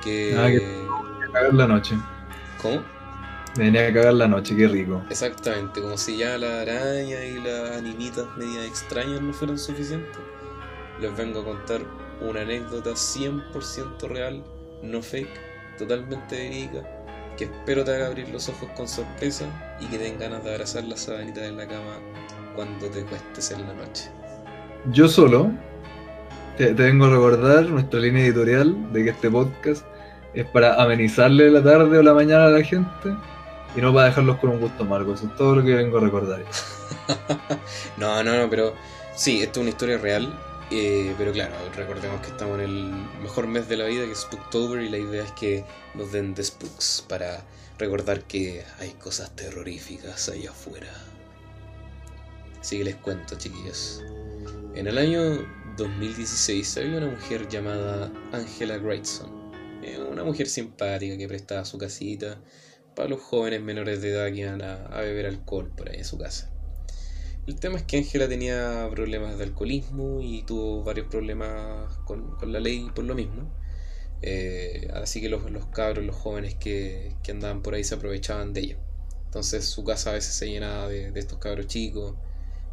que... Ah, que- la noche. ¿Cómo? Me venía a cagar la noche, qué rico. Exactamente, como si ya la araña y las animitas medias extrañas no fueran suficientes. Les vengo a contar una anécdota 100% real, no fake, totalmente verídica, que espero te haga abrir los ojos con sorpresa y que den ganas de abrazar la sabanita en la cama cuando te cuestes en la noche. Yo solo te, te vengo a recordar nuestra línea editorial de que este podcast es para amenizarle la tarde o la mañana a la gente y no para dejarlos con un gusto amargo. Eso es todo lo que vengo a recordar. No, no, no, pero sí, esto es una historia real. eh, pero claro, recordemos que estamos en el mejor mes de la vida, que es Spooktober, y la idea es que nos den The Spooks para recordar que hay cosas terroríficas allá afuera. Así que les cuento, chiquillos. En el año 2016 había una mujer llamada Angela Greatson. Eh, una mujer simpática que prestaba su casita para los jóvenes menores de edad que iban a, a beber alcohol por ahí en su casa. El tema es que Ángela tenía problemas de alcoholismo y tuvo varios problemas con, con la ley por lo mismo. Eh, así que los, los cabros, los jóvenes que, que andaban por ahí se aprovechaban de ella. Entonces su casa a veces se llenaba de, de estos cabros chicos.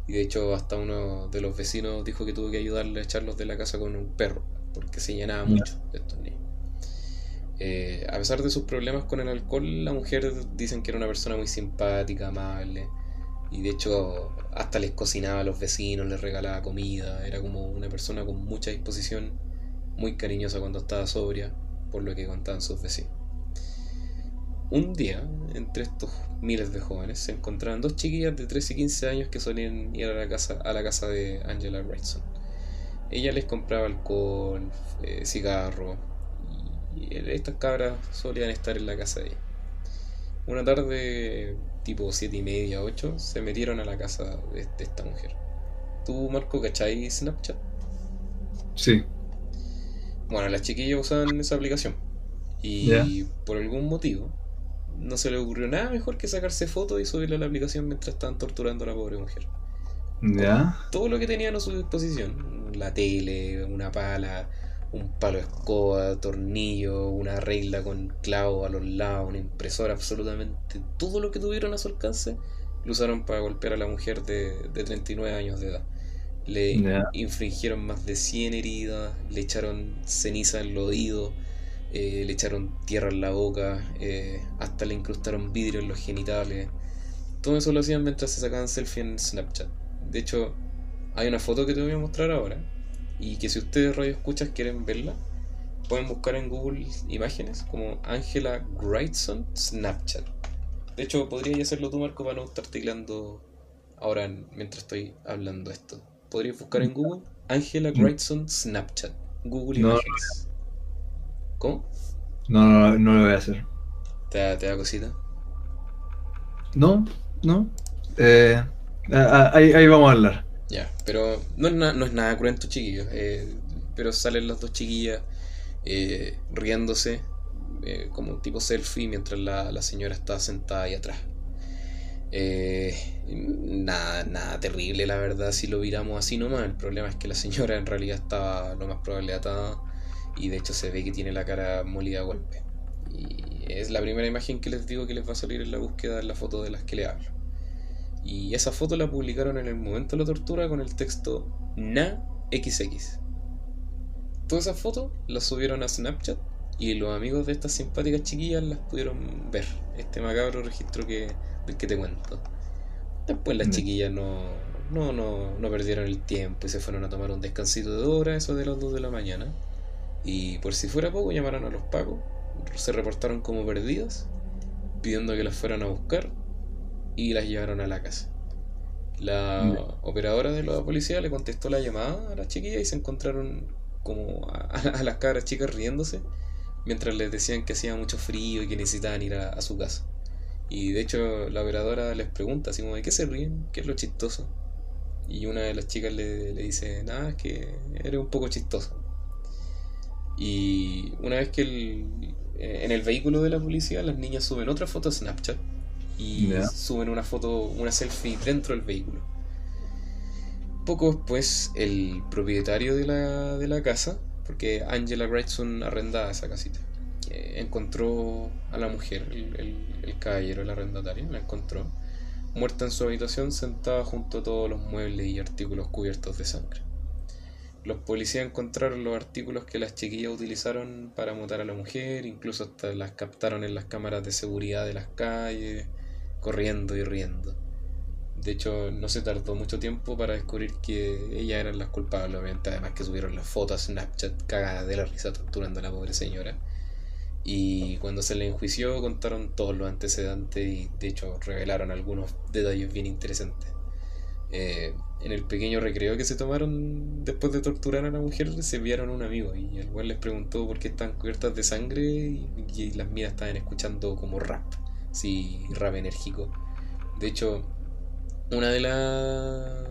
Y de hecho hasta uno de los vecinos dijo que tuvo que ayudarle a echarlos de la casa con un perro. Porque se llenaba mucho de estos niños. Eh, a pesar de sus problemas con el alcohol, la mujer dicen que era una persona muy simpática, amable. Y de hecho, hasta les cocinaba a los vecinos, les regalaba comida. Era como una persona con mucha disposición, muy cariñosa cuando estaba sobria, por lo que contaban sus vecinos. Un día, entre estos miles de jóvenes, se encontraban dos chiquillas de 13 y 15 años que solían ir a la casa, a la casa de Angela Wrightson. Ella les compraba alcohol, eh, cigarro, y estas cabras solían estar en la casa de ella. Una tarde, tipo 7 y media, 8, se metieron a la casa de, de esta mujer. ¿Tú, Marco, cachai Snapchat? Sí, Bueno, las chiquillas usaban esa aplicación. Y por algún motivo, no se le ocurrió nada mejor que sacarse fotos y subirla a la aplicación mientras estaban torturando a la pobre mujer. ya. todo lo que tenían a su disposición. La tele, una pala, un palo de escoba, tornillo, una regla con clavo a los lados, una impresora, absolutamente todo lo que tuvieron a su alcance lo usaron para golpear a la mujer de, de 39 años de edad. Le infringieron más de 100 heridas, le echaron ceniza en los oídos, eh, le echaron tierra en la boca, eh, hasta le incrustaron vidrio en los genitales. Todo eso lo hacían mientras se sacaban selfie en Snapchat. De hecho, hay una foto que te voy a mostrar ahora. Y que si ustedes radio escuchas quieren verla, pueden buscar en Google imágenes como Angela Greitson Snapchat. De hecho, podrías hacerlo tú, Marco, para no estar teclando ahora en- mientras estoy hablando esto. Podrías buscar en Google Angela Greitson Snapchat. Google No. Imágenes. ¿Cómo? No, no, no lo voy a hacer. ¿Te da, te da cosita? No, no. Eh, ah, ah, ahí, ahí vamos a hablar. Ya, pero no es, na- no es nada cruento, chiquillos. eh, pero salen las dos chiquillas eh, riéndose, eh, como un tipo selfie, mientras la, la señora está sentada ahí atrás. Eh, nada, nada terrible, la verdad, si lo viramos así nomás. El problema es que la señora en realidad estaba lo más probable atada y de hecho se ve que tiene la cara molida a golpe. Y es la primera imagen que les digo que les va a salir en la búsqueda en la foto de las que le hablo. Y esa foto la publicaron en el momento de la tortura con el texto NaXX. Todas esas fotos las subieron a Snapchat y los amigos de estas simpáticas chiquillas las pudieron ver. Este macabro registro que, del que te cuento. Después las Ya. chiquillas no, no, no, no perdieron el tiempo y se fueron a tomar un descansito de hora, eso de las 2 de la mañana. Y por si fuera poco, llamaron a los pacos, se reportaron como perdidas, pidiendo que las fueran a buscar y las llevaron a la casa. La operadora de la policía le contestó la llamada a las chiquillas y se encontraron como a, a las cabras chicas riéndose mientras les decían que hacía mucho frío y que necesitaban ir a, a su casa. Y de hecho la operadora les pregunta así como de qué se ríen, qué es lo chistoso. Y una de las chicas le, le dice, nada, es que eres un poco chistoso. Y una vez que el- eh, en el vehículo de la policía las niñas suben otra foto a Snapchat y suben una foto, una selfie dentro del vehículo. Poco después, el propietario de la, de la casa, porque Angela Wrightson arrendaba esa casita, encontró a la mujer, el, el- el caballero, el arrendatario, la encontró muerta en su habitación sentada junto a todos los muebles y artículos cubiertos de sangre. Los policías encontraron los artículos que las chiquillas utilizaron para matar a la mujer, incluso hasta las captaron en las cámaras de seguridad de las calles, corriendo y riendo. De hecho, no se tardó mucho tiempo para descubrir que ellas eran las culpables, obviamente, además que subieron las fotos a Snapchat cagadas de la risa torturando a la pobre señora. Y cuando se le enjuició contaron todos los antecedentes y de hecho revelaron algunos detalles bien interesantes. Eh, en el pequeño recreo que se tomaron después de torturar a la mujer, se enviaron a un amigo y el cual les preguntó por qué estaban cubiertas de sangre y, y las minas estaban escuchando como rap, sí, rap enérgico. De hecho, una de, la,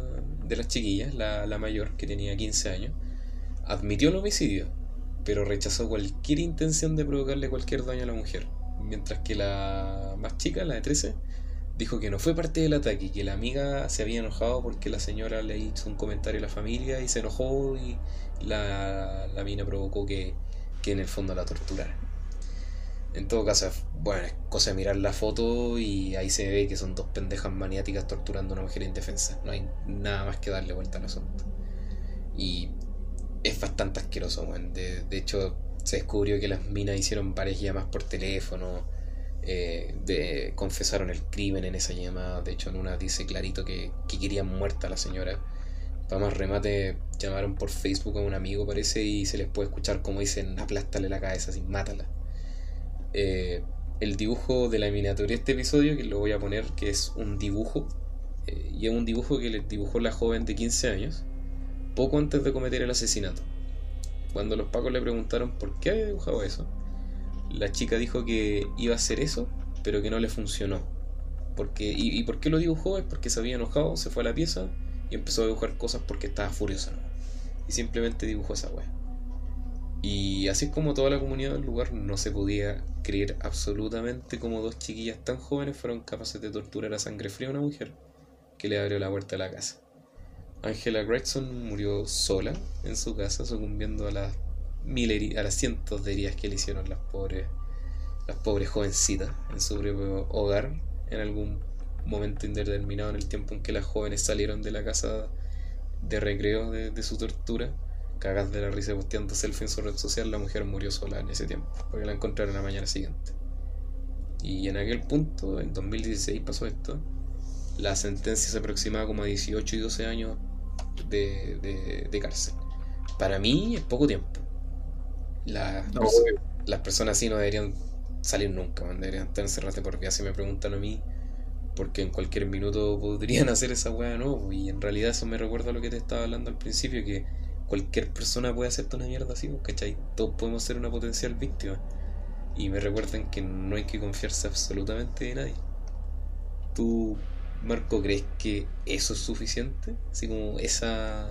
de las chiquillas, la, la mayor, que tenía 15 años, admitió el homicidio, pero rechazó cualquier intención de provocarle cualquier daño a la mujer. Mientras que la más chica, la de 13, dijo que no fue parte del ataque que la amiga se había enojado porque la señora le hizo un comentario a la familia y se enojó y la, la mina provocó que, que en el fondo la torturara. En todo caso, bueno, es cosa de mirar la foto y ahí se ve que son dos pendejas maniáticas torturando a una mujer indefensa. No hay nada más que darle vuelta al asunto. Y es bastante asqueroso, weón. De, de hecho, se descubrió que las minas hicieron varias llamadas por teléfono. eh, de, confesaron el crimen en esa llamada. De hecho, en una dice clarito que, que querían muerta a la señora. Para más remate, llamaron por Facebook a un amigo, parece, y se les puede escuchar como dicen: aplástale la cabeza, así, mátala. Eh, el dibujo de la miniatura de este episodio, que lo voy a poner, que es un dibujo, eh, y es un dibujo que le dibujó la joven de 15 años, poco antes de cometer el asesinato. Cuando los pacos le preguntaron por qué había dibujado eso, la chica dijo que iba a hacer eso, pero que no le funcionó. Porque, y, por qué lo dibujó? Es porque se había enojado, se fue a la pieza y empezó a dibujar cosas porque estaba furiosa. Y simplemente dibujó esa wea. Y así como toda la comunidad del lugar no se podía creer absolutamente como dos chiquillas tan jóvenes fueron capaces de torturar a sangre fría a una mujer que le abrió la puerta de la casa. Angela Gregson murió sola en su casa, sucumbiendo a las mil a las cientos de heridas que le hicieron las pobres, las pobres jovencitas en su propio hogar, en algún momento indeterminado en el tiempo en que las jóvenes salieron de la casa de recreo de, de su tortura, cagas de la risa posteando selfie en su red social, la mujer murió sola en ese tiempo, porque la encontraron la mañana siguiente. Y en aquel punto, en 2016 pasó esto, la sentencia se aproximaba como a 18 y 12 años de, de- de cárcel. Para mí es poco tiempo. La- No, perso- obvio. las personas así no deberían salir nunca, man, deberían estar encerradas por vida. Si me preguntan a mí, porque en cualquier minuto podrían hacer esa weá, no. Y en realidad eso me recuerda a lo que te estaba hablando al principio, que cualquier persona puede hacerte una mierda así, pues, ¿cachai? Todos podemos ser una potencial víctima. Y me recuerdan que no hay que confiarse absolutamente de nadie. ¿Tú, Marco, crees que eso es suficiente? Así como esa,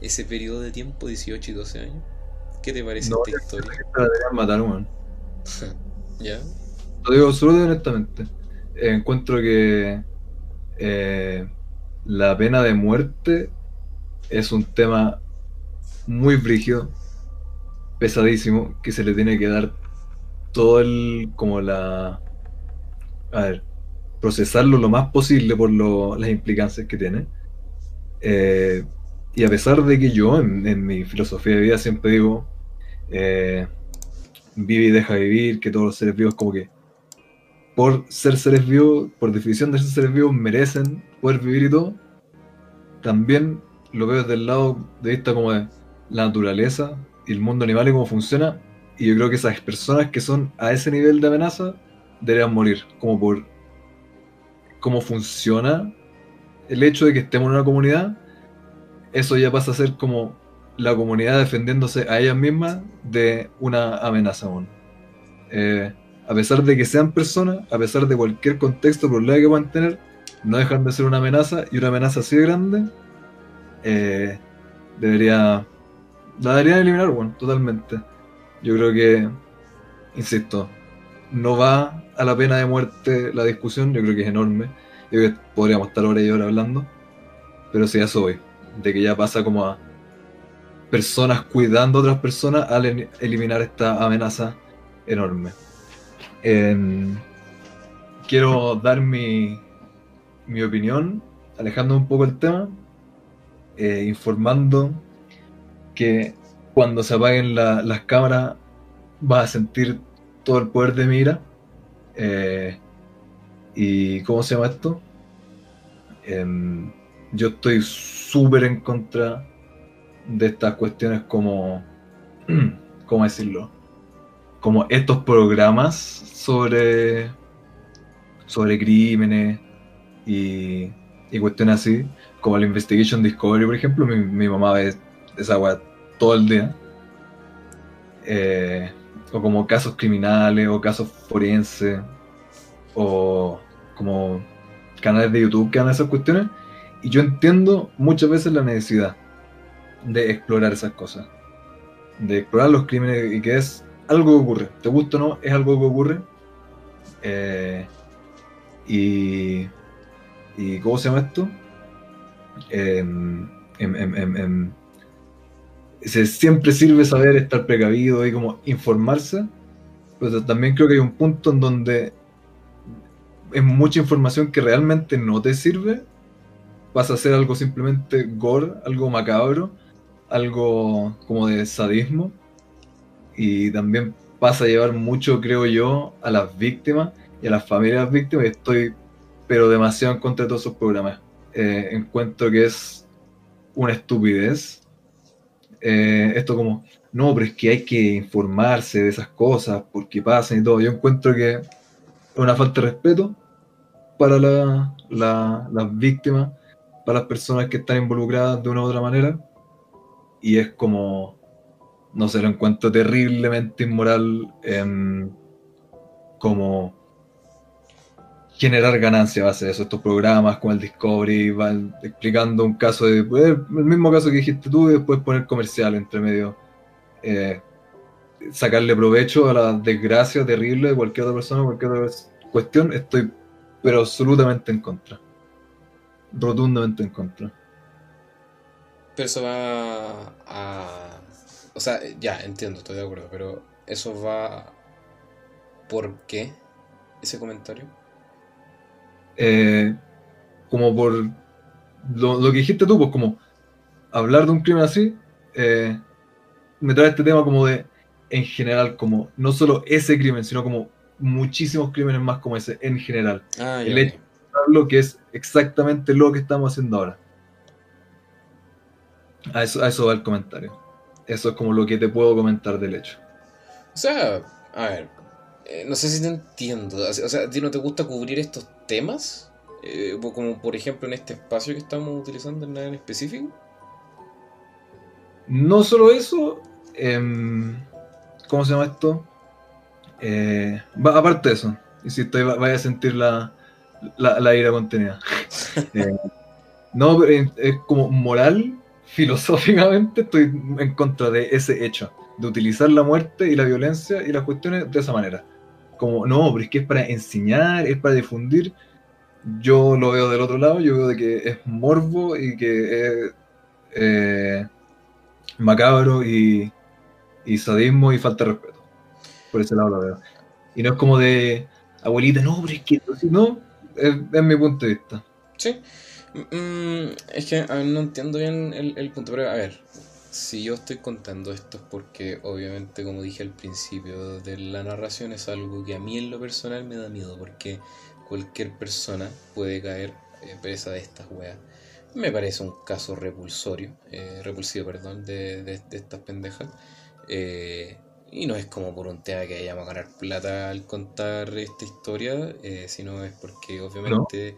ese periodo de tiempo, 18 y 12 años. ¿Qué te parece No, esta historia? La deberían matar, weón. ¿Ya? Lo digo absolutamente honestamente. Eh, encuentro que eh, la pena de muerte es un tema muy brígido, pesadísimo, que se le tiene que dar todo el, como la, a ver, procesarlo lo más posible por lo- las implicancias que tiene. Eh, y a pesar de que yo en, en mi filosofía de vida siempre digo, eh, vive y deja vivir, que todos los seres vivos como que por ser seres vivos, por definición de ser seres vivos, merecen poder vivir y todo, también lo veo desde el lado de vista como de la naturaleza y el mundo animal y cómo funciona, y yo creo que esas personas que son a ese nivel de amenaza deberían morir, como por cómo funciona el hecho de que estemos en una comunidad, eso ya pasa a ser como la comunidad defendiéndose a ellas mismas de una amenaza aún. Eh, a pesar de que sean personas, a pesar de cualquier contexto, problema que puedan tener, no dejan de ser una amenaza y una amenaza así de grande, eh, debería. La deberían eliminar, bueno, totalmente. Yo creo que, insisto, no va a la pena de muerte la discusión, yo creo que es enorme. Yo creo que podríamos estar hora y hora hablando. Pero sí, eso voy. De que ya pasa como a personas cuidando a otras personas al eliminar esta amenaza enorme. Quiero dar mi, mi opinión, alejando un poco el tema, eh, informando que cuando se apaguen la- las cámaras vas a sentir todo el poder de mi ira. Eh, ¿Y cómo se llama esto? Em, yo estoy súper en contra de estas cuestiones como, ¿cómo decirlo? Como estos programas sobre, sobre crímenes y, y cuestiones así, como la Investigation Discovery, por ejemplo, mi, mi mamá ve esa weá todo el día. Eh, o como casos criminales o casos forenses o como canales de YouTube que hagan esas cuestiones. Y yo entiendo muchas veces la necesidad de explorar esas cosas. De explorar los crímenes y que es algo que ocurre. Te gusta o no, es algo que ocurre. Eh, y, y. ¿Cómo se llama esto? Em, se- siempre sirve saber estar precavido y como informarse. Pero también creo que hay un punto en donde es mucha información que realmente no te sirve. Pasa a ser algo simplemente gore, algo macabro, algo como de sadismo. Y también pasa a llevar mucho, creo yo, a las víctimas y a las familias de las víctimas. Estoy, pero demasiado en contra de todos esos programas. Eh, encuentro que es una estupidez. Eh, esto como, no, pero es que hay que informarse de esas cosas porque pasan y todo. Yo encuentro que es una falta de respeto para la- la- las víctimas, para las personas que están involucradas de una u otra manera. Y es como, no sé, lo encuentro terriblemente inmoral em, como generar ganancia a base de eso. Estos programas como el Discovery van explicando un caso de, pues, el mismo caso que dijiste tú y después poner comercial entre medio. Eh, sacarle provecho a la desgracia terrible de cualquier otra persona, cualquier otra cuestión, estoy pero absolutamente en contra. Rotundamente en contra. Pero eso va a... O sea, ya, entiendo, estoy de acuerdo, pero eso va... ¿Por qué ese comentario? Eh, como por lo, lo que dijiste tú, pues como hablar de un crimen así, eh, me trae este tema como de, en general, como no solo ese crimen, sino como muchísimos crímenes más como ese, en general. Ah, El hecho- ok. Lo que es exactamente lo que estamos haciendo ahora. A eso, a eso va el comentario. Eso es como lo que te puedo comentar del hecho. O sea, a ver, eh, no sé si te entiendo. O sea, ¿a ti no te gusta cubrir estos temas? Eh, como por ejemplo en este espacio que estamos utilizando en nada en específico. No solo eso, em, ¿cómo se llama esto? Eh, va- aparte de eso, insisto, va- vaya a sentir la, la, la ira contenida. Eh, no, pero es como moral, filosóficamente, estoy en contra de ese hecho, de utilizar la muerte y la violencia y las cuestiones de esa manera. Como, no, pero es que es para enseñar, es para difundir. Yo lo veo del otro lado, yo veo de que es morbo y que es eh, macabro y, sadismo y falta de respeto. Por ese lado lo veo. Y no es como de abuelita, no, pero es que no, es, es mi punto de vista. Sí. Mm, es que a ver, no entiendo bien el, el punto, pero a ver, si yo estoy contando esto es porque obviamente, como dije al principio de la narración, es algo que a mí en lo personal me da miedo, porque cualquier persona puede caer eh, presa de estas weas. Me parece un caso repulsorio, eh, repulsivo, perdón, de, de- de estas pendejas. Eh, y no es como por un tema que vayamos a ganar plata al contar esta historia, eh, sino es porque obviamente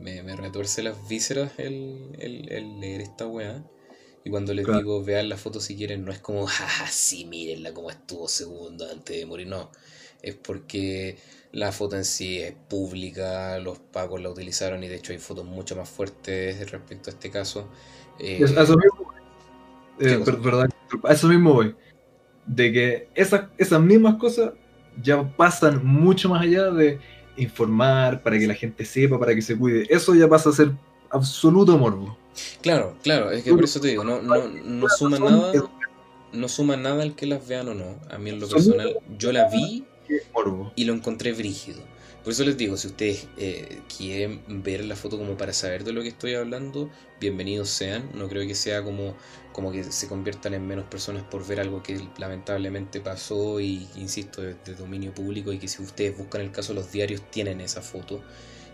me, me retuerce las vísceras el, el- el leer esta weá. Y cuando les Claro. digo vean la foto si quieren, no es como, jaja, sí, mírenla como estuvo segundos antes de morir, no. Es porque la foto en sí es pública, los pacos la utilizaron y de hecho hay fotos mucho más fuertes respecto a este caso. Eh, Es- a eso mismo voy. ¿Qué Eh, per- perdón, a eso mismo voy. De que esas, esas mismas cosas ya pasan mucho más allá de informar, para que la gente sepa, para que se cuide. Eso ya pasa a ser absoluto morbo. Claro, claro, es que por eso te digo, no, no, no suma nada, no suma nada el que las vean o no. A mí en lo personal, yo la vi y lo encontré brígido. Por eso les digo, si ustedes eh, quieren ver la foto como para saber de lo que estoy hablando, bienvenidos sean. No creo que sea como, como que se conviertan en menos personas por ver algo que lamentablemente pasó y, insisto, de, de dominio público y que si ustedes buscan el caso, los diarios tienen esa foto.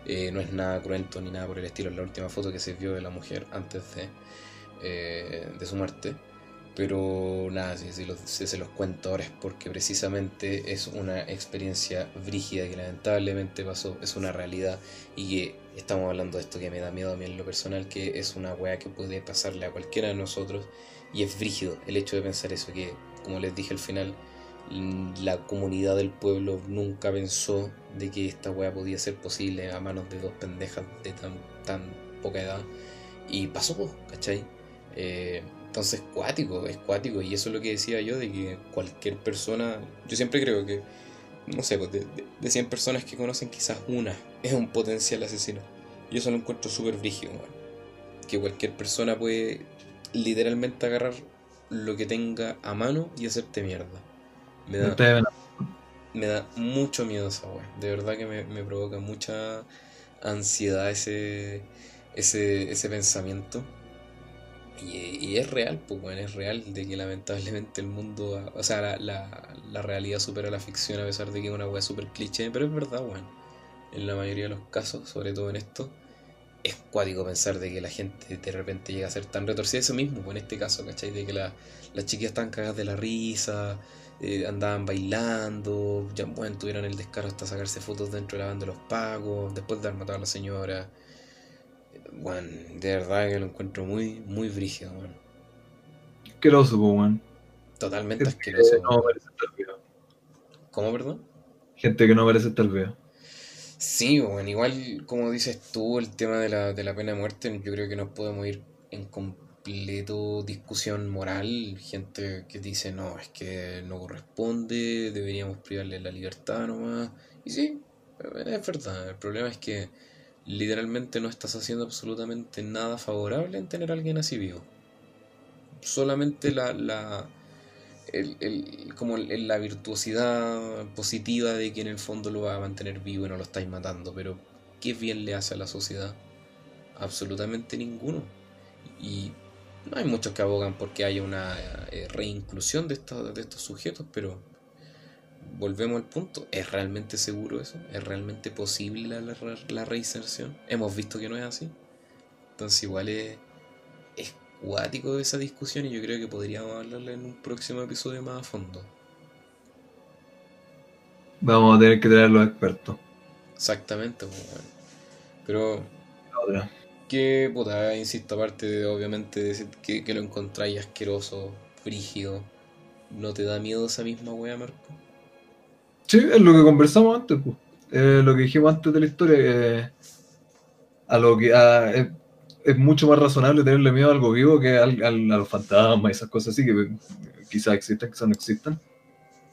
Eh, no es nada cruento ni nada por el estilo. Es la última foto que se vio de la mujer antes de, eh, de su muerte. Pero nada, si, se los cuento ahora es porque precisamente es una experiencia brígida que lamentablemente pasó, es una realidad y que estamos hablando de esto que me da miedo a mí en lo personal, que es una weá que puede pasarle a cualquiera de nosotros y es brígido el hecho de pensar eso, que como les dije al final, la comunidad del pueblo nunca pensó de que esta weá podía ser posible a manos de dos pendejas de tan, tan poca edad y pasó, ¿cachai? Eh, entonces, cuático, es cuático. Y eso es lo que decía yo, de que cualquier persona, yo siempre creo que, no sé, pues, de, de, 100 personas que conocen, quizás una es un potencial asesino. Y eso lo encuentro súper brígido, Que cualquier persona puede literalmente agarrar lo que tenga a mano y hacerte mierda. Me da, me da mucho miedo esa weá. De verdad que me, me provoca mucha ansiedad ese, ese, ese pensamiento. Y, es real, pues bueno, es real de que lamentablemente el mundo, o sea, la, realidad supera la ficción a pesar de que es una weá súper cliché, pero es verdad, bueno, en la mayoría de los casos, sobre todo en esto, es cuático pensar de que la gente de repente llega a ser tan retorcida, eso mismo, pues en este caso, ¿cachai? De que las chiquillas están cagadas de la risa, eh, andaban bailando, ya bueno, tuvieron el descaro hasta sacarse fotos dentro de la banda de los pagos, después de haber matado a la señora bueno, de verdad que lo encuentro muy, muy brígido, man. Asqueroso, weón. Totalmente asqueroso. No merece estar vivo. ¿Cómo, perdón? Gente que no merece estar vivo. Sí, bueno, igual como dices tú, el tema de la, de la pena de muerte, yo creo que no podemos ir en completo discusión moral. Gente que dice, no, es que no corresponde, deberíamos privarle la libertad nomás. Y sí, es verdad. El problema es que literalmente no estás haciendo absolutamente nada favorable en tener a alguien así vivo. Solamente la, la el, como la virtuosidad positiva de que en el fondo lo va a mantener vivo y no lo estáis matando, pero ¿qué bien le hace a la sociedad? Absolutamente ninguno. Y no hay muchos que abogan porque haya una eh, reinclusión de estos, de estos sujetos, pero volvemos al punto, ¿es realmente seguro eso? ¿Es realmente posible la, la, reinserción? Hemos visto que no es así. Entonces igual es, es cuático esa discusión y yo creo que podríamos hablarla en un próximo episodio más a fondo. Vamos a tener que traer los expertos. Exactamente, pues, bueno. Pero... Que, puta, insisto, aparte de obviamente decir que, que lo encontráis asqueroso, frígido, ¿no te da miedo esa misma wea, Marco? Sí, es lo que conversamos antes, pues. lo que dijimos antes de la historia, a lo que es, mucho más razonable tenerle miedo a algo vivo que al, a los fantasmas y esas cosas así, que pues, quizás existen, quizás no existan.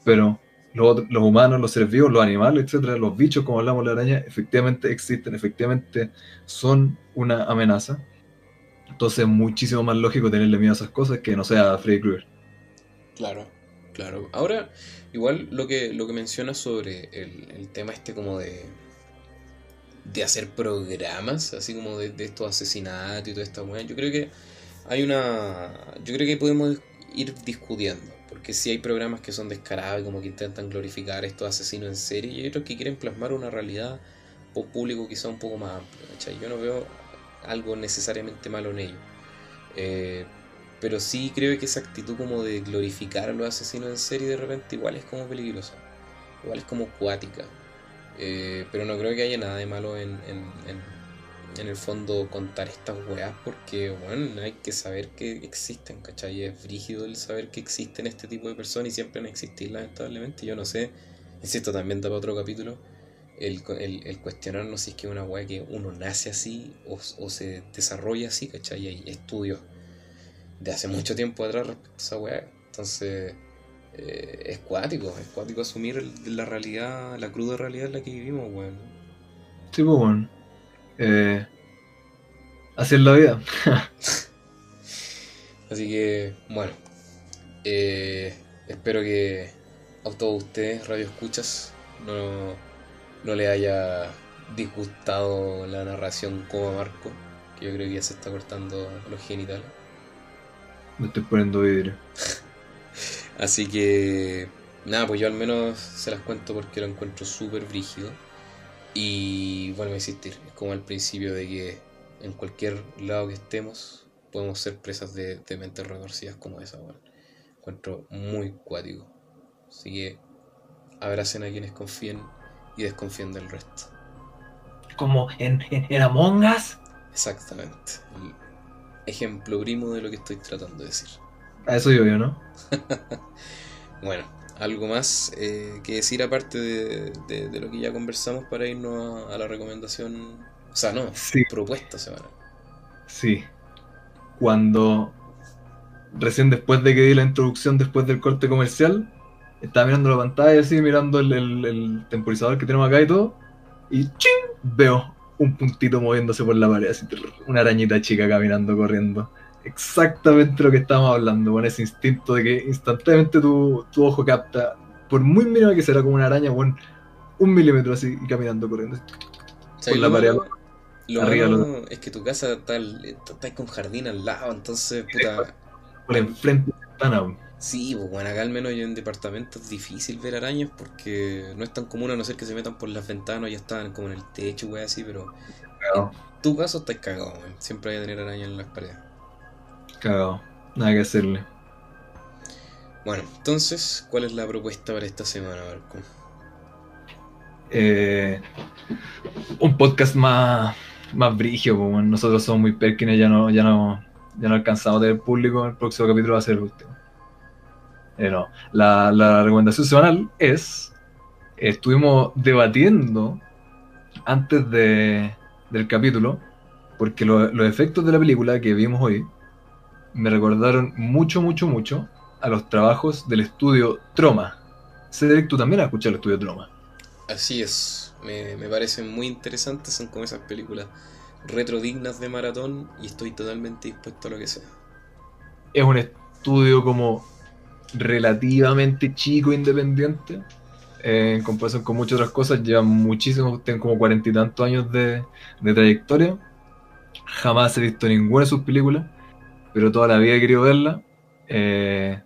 Pero los, los humanos, los seres vivos, los animales, etcétera, los bichos, como hablamos de la araña, efectivamente existen, efectivamente son una amenaza. Entonces es muchísimo más lógico tenerle miedo a esas cosas que no sea a Freddy Krueger. Claro, claro. Ahora, Igual lo que, lo que menciona sobre el, tema este como de, de hacer programas, así como de, estos asesinatos y toda esta weá, yo creo que hay una. Yo creo que podemos ir discutiendo. Porque si hay programas que son descarados como que intentan glorificar estos asesinos en serie, y otros que quieren plasmar una realidad por público quizá un poco más amplio. Yo no veo algo necesariamente malo en ello. Eh, pero sí creo que esa actitud como de glorificar a los asesinos en serie de repente igual es como peligrosa. Igual es como cuática. Eh, pero no creo que haya nada de malo en, en, en, el fondo contar estas weas porque, bueno, hay que saber que existen, ¿cachai? Es frígido el saber que existen este tipo de personas y siempre han existido lamentablemente. Yo no sé, insisto, también da para otro capítulo. El, el, cuestionarnos si es que es una wea que uno nace así o, se desarrolla así, ¿cachai? Hay estudios de hace mucho tiempo atrás respecto a esa weá. Entonces, eh, es cuático, es cuático asumir la realidad, la cruda realidad en la que vivimos, weón. Sí, pues, bueno. Eh, así es la vida. Así que, bueno, eh, espero que a todos ustedes, Radio Escuchas, no, no le haya disgustado la narración como a Marco, que yo creo que ya se está cortando los genitales. Me estoy poniendo vidrio. Así que, nada, pues yo al menos se las cuento porque lo encuentro súper brígido. Y vuelvo a insistir, como al principio de que en cualquier lado que estemos podemos ser presas de, de mentes retorcidas como esa, weón. Encuentro muy cuático. Así que abracen a quienes confíen y desconfíen del resto. Como en, en, en Among Us. Exactamente. El ejemplo primo de lo que estoy tratando de decir. A eso yo, yo, ¿no? Bueno, algo más eh, que decir aparte de, de- de lo que ya conversamos para irnos a, a la recomendación, o sea, no, Sí. propuesta semana. Sí. Cuando recién después de que di la introducción, después del corte comercial, estaba mirando la pantalla así, mirando el, el- el temporizador que tenemos acá y todo, y ¡ching! veo un puntito moviéndose por la pared, así, una arañita chica caminando, corriendo. Exactamente lo que estábamos hablando, con ese instinto de que instantáneamente tu, tu ojo capta, por muy mínima que será como una araña, bueno, un milímetro así y caminando, corriendo. Por la pared Lo malo es que tu casa está, está con jardín al lado, entonces, puta, Por enfrente de la ventana. sí, pues bueno, acá al menos yo en departamento es difícil ver arañas porque no es tan común a no ser que se metan por las ventanas, ya están como en el techo, wey, así, pero Cagado. tu caso está cagado, weón. siempre hay que tener arañas en las paredes. Cagado. Nada que hacerle. Bueno, entonces, ¿cuál es la propuesta para esta semana, Marco? Eh, un podcast más, más brigio, pues, nosotros somos muy perkines, ya no, ya no, ya no alcanzamos a tener público, el próximo capítulo va a ser el último. Eh, la, la recomendación semanal es, estuvimos debatiendo antes de, del capítulo, porque lo- los efectos de la película que vimos hoy me recordaron mucho, mucho, mucho a los trabajos del estudio Troma. Cedric, tú también has escuchado el estudio Troma. Así es, me, parecen muy interesantes, son como esas películas retro dignas de maratón y estoy totalmente dispuesto a lo que sea. es un estudio como relativamente chico, independiente, eh, en comparación con muchas otras cosas, llevan muchísimos, tienen como cuarenta y tantos años de, de trayectoria. Jamás he visto ninguna de sus películas, pero toda la vida he querido verla. Eh,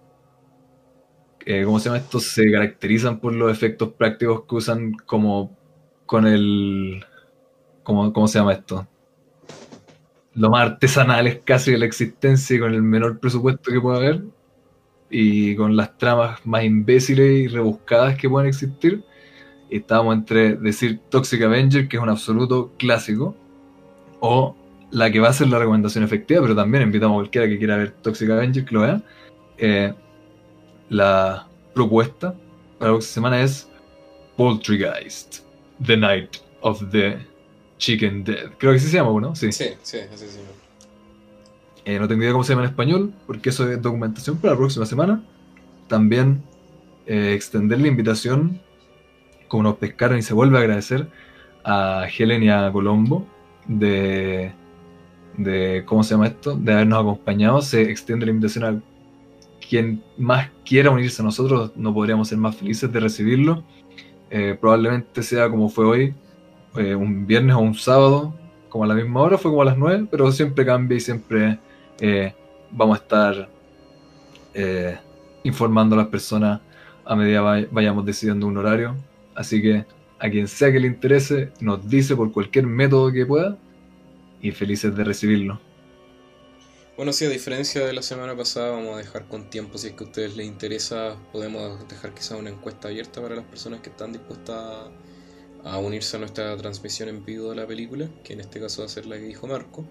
eh, ¿Cómo se llama esto? Se caracterizan por los efectos prácticos que usan como con el... ¿Cómo, cómo se llama esto? Lo más artesanales casi de la existencia y con el menor presupuesto que pueda haber y con las tramas más imbéciles y rebuscadas que puedan existir. Y estábamos entre decir Toxic Avenger, que es un absoluto clásico, o la que va a ser la recomendación efectiva, pero también invitamos a cualquiera que quiera ver Toxic Avenger que lo vea. Eh, la propuesta para la próxima semana es Poltergeist, The Night of the Chicken Dead. Creo que así se llama uno, sí. Sí, sí, así sí. Eh, no tengo idea cómo se llama en español, porque eso es documentación para la próxima semana. También eh, extender la invitación, como nos pescaron y se vuelve a agradecer a Helen y a Colombo de, de ¿cómo se llama esto? De habernos acompañado. Se extiende la invitación a quien más quiera unirse a nosotros, no podríamos ser más felices de recibirlo. Eh, probablemente sea como fue hoy, eh, un viernes o un sábado, como a la misma hora, fue como a las 9, pero siempre cambia y siempre eh, vamos a estar informando a las personas a medida vay- vayamos decidiendo un horario. Así que a quien sea que le interese, nos dice por cualquier método que pueda y felices de recibirlo. Bueno, sí, a diferencia de la semana pasada, vamos a dejar con tiempo, si es que a ustedes les interesa, podemos dejar quizá una encuesta abierta para las personas que están dispuestas a, unirse a nuestra transmisión en vivo de la película, que en este caso va a ser la que dijo Marco.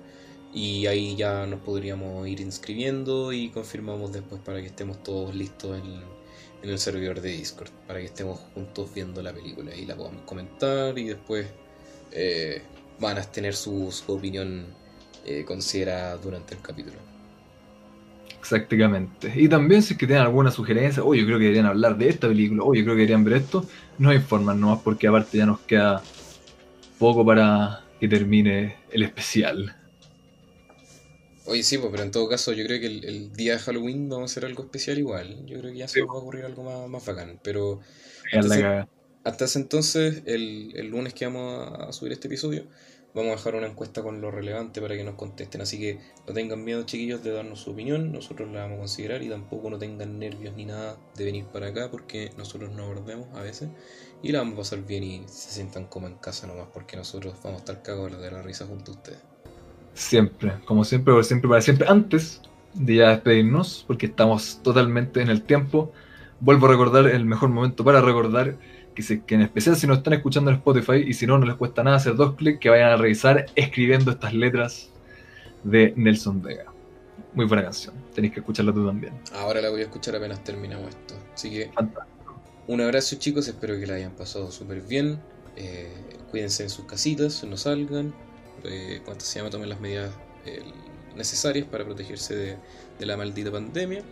Y ahí ya nos podríamos ir inscribiendo y confirmamos después para que estemos todos listos en, el servidor de Discord, para que estemos juntos viendo la película y la podamos comentar y después eh, van a tener su opinión eh, considerada durante el capítulo. Exactamente. Y también si es que tienen alguna sugerencia, oye, yo creo que deberían hablar de esta película, oye, yo creo que deberían ver esto, nos informan nomás porque aparte ya nos queda poco para que termine el especial. Oye, sí, pues, pero en todo caso yo creo que el, día de Halloween vamos a hacer algo especial igual. Yo creo que ya se nos va a ocurrir algo más, más bacán. Pero hasta hasta ese, entonces, el, el lunes que vamos a subir este episodio, vamos a dejar una encuesta con lo relevante para que nos contesten. Así que no tengan miedo, chiquillos, de darnos su opinión. Nosotros la vamos a considerar y tampoco no tengan nervios ni nada de venir para acá porque nosotros nos abordemos a veces y la vamos a pasar bien y se sientan como en casa nomás porque nosotros vamos a estar cagados de la risa junto a ustedes. Siempre, como siempre, por siempre, para siempre. Antes de ya despedirnos, porque estamos totalmente en el tiempo, vuelvo a recordar el mejor momento para recordar que, que en especial si no están escuchando en Spotify y si no, no les cuesta nada hacer dos clics, que vayan a revisar escribiendo estas letras de Nelson Vega. Muy buena canción, tenéis que escucharla tú también. Ahora la voy a escuchar apenas terminamos esto. Así que un abrazo chicos, espero que la hayan pasado súper bien. Eh, cuídense en sus casitas, no salgan. Eh, ¿Cuánto se llama? Tomen las medidas eh, necesarias para protegerse de, de la maldita pandemia.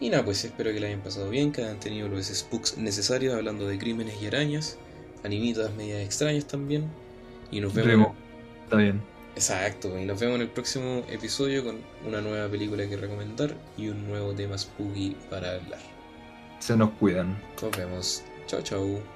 Y nada, pues espero que la hayan pasado bien, que hayan tenido los spooks necesarios hablando de crímenes y arañas, animitas medias extrañas también. Y nos vemos. Está bien. Exacto, y nos vemos en el próximo episodio con una nueva película que recomendar y un nuevo tema spooky para hablar. Se nos cuidan. Nos vemos. Chao, chao.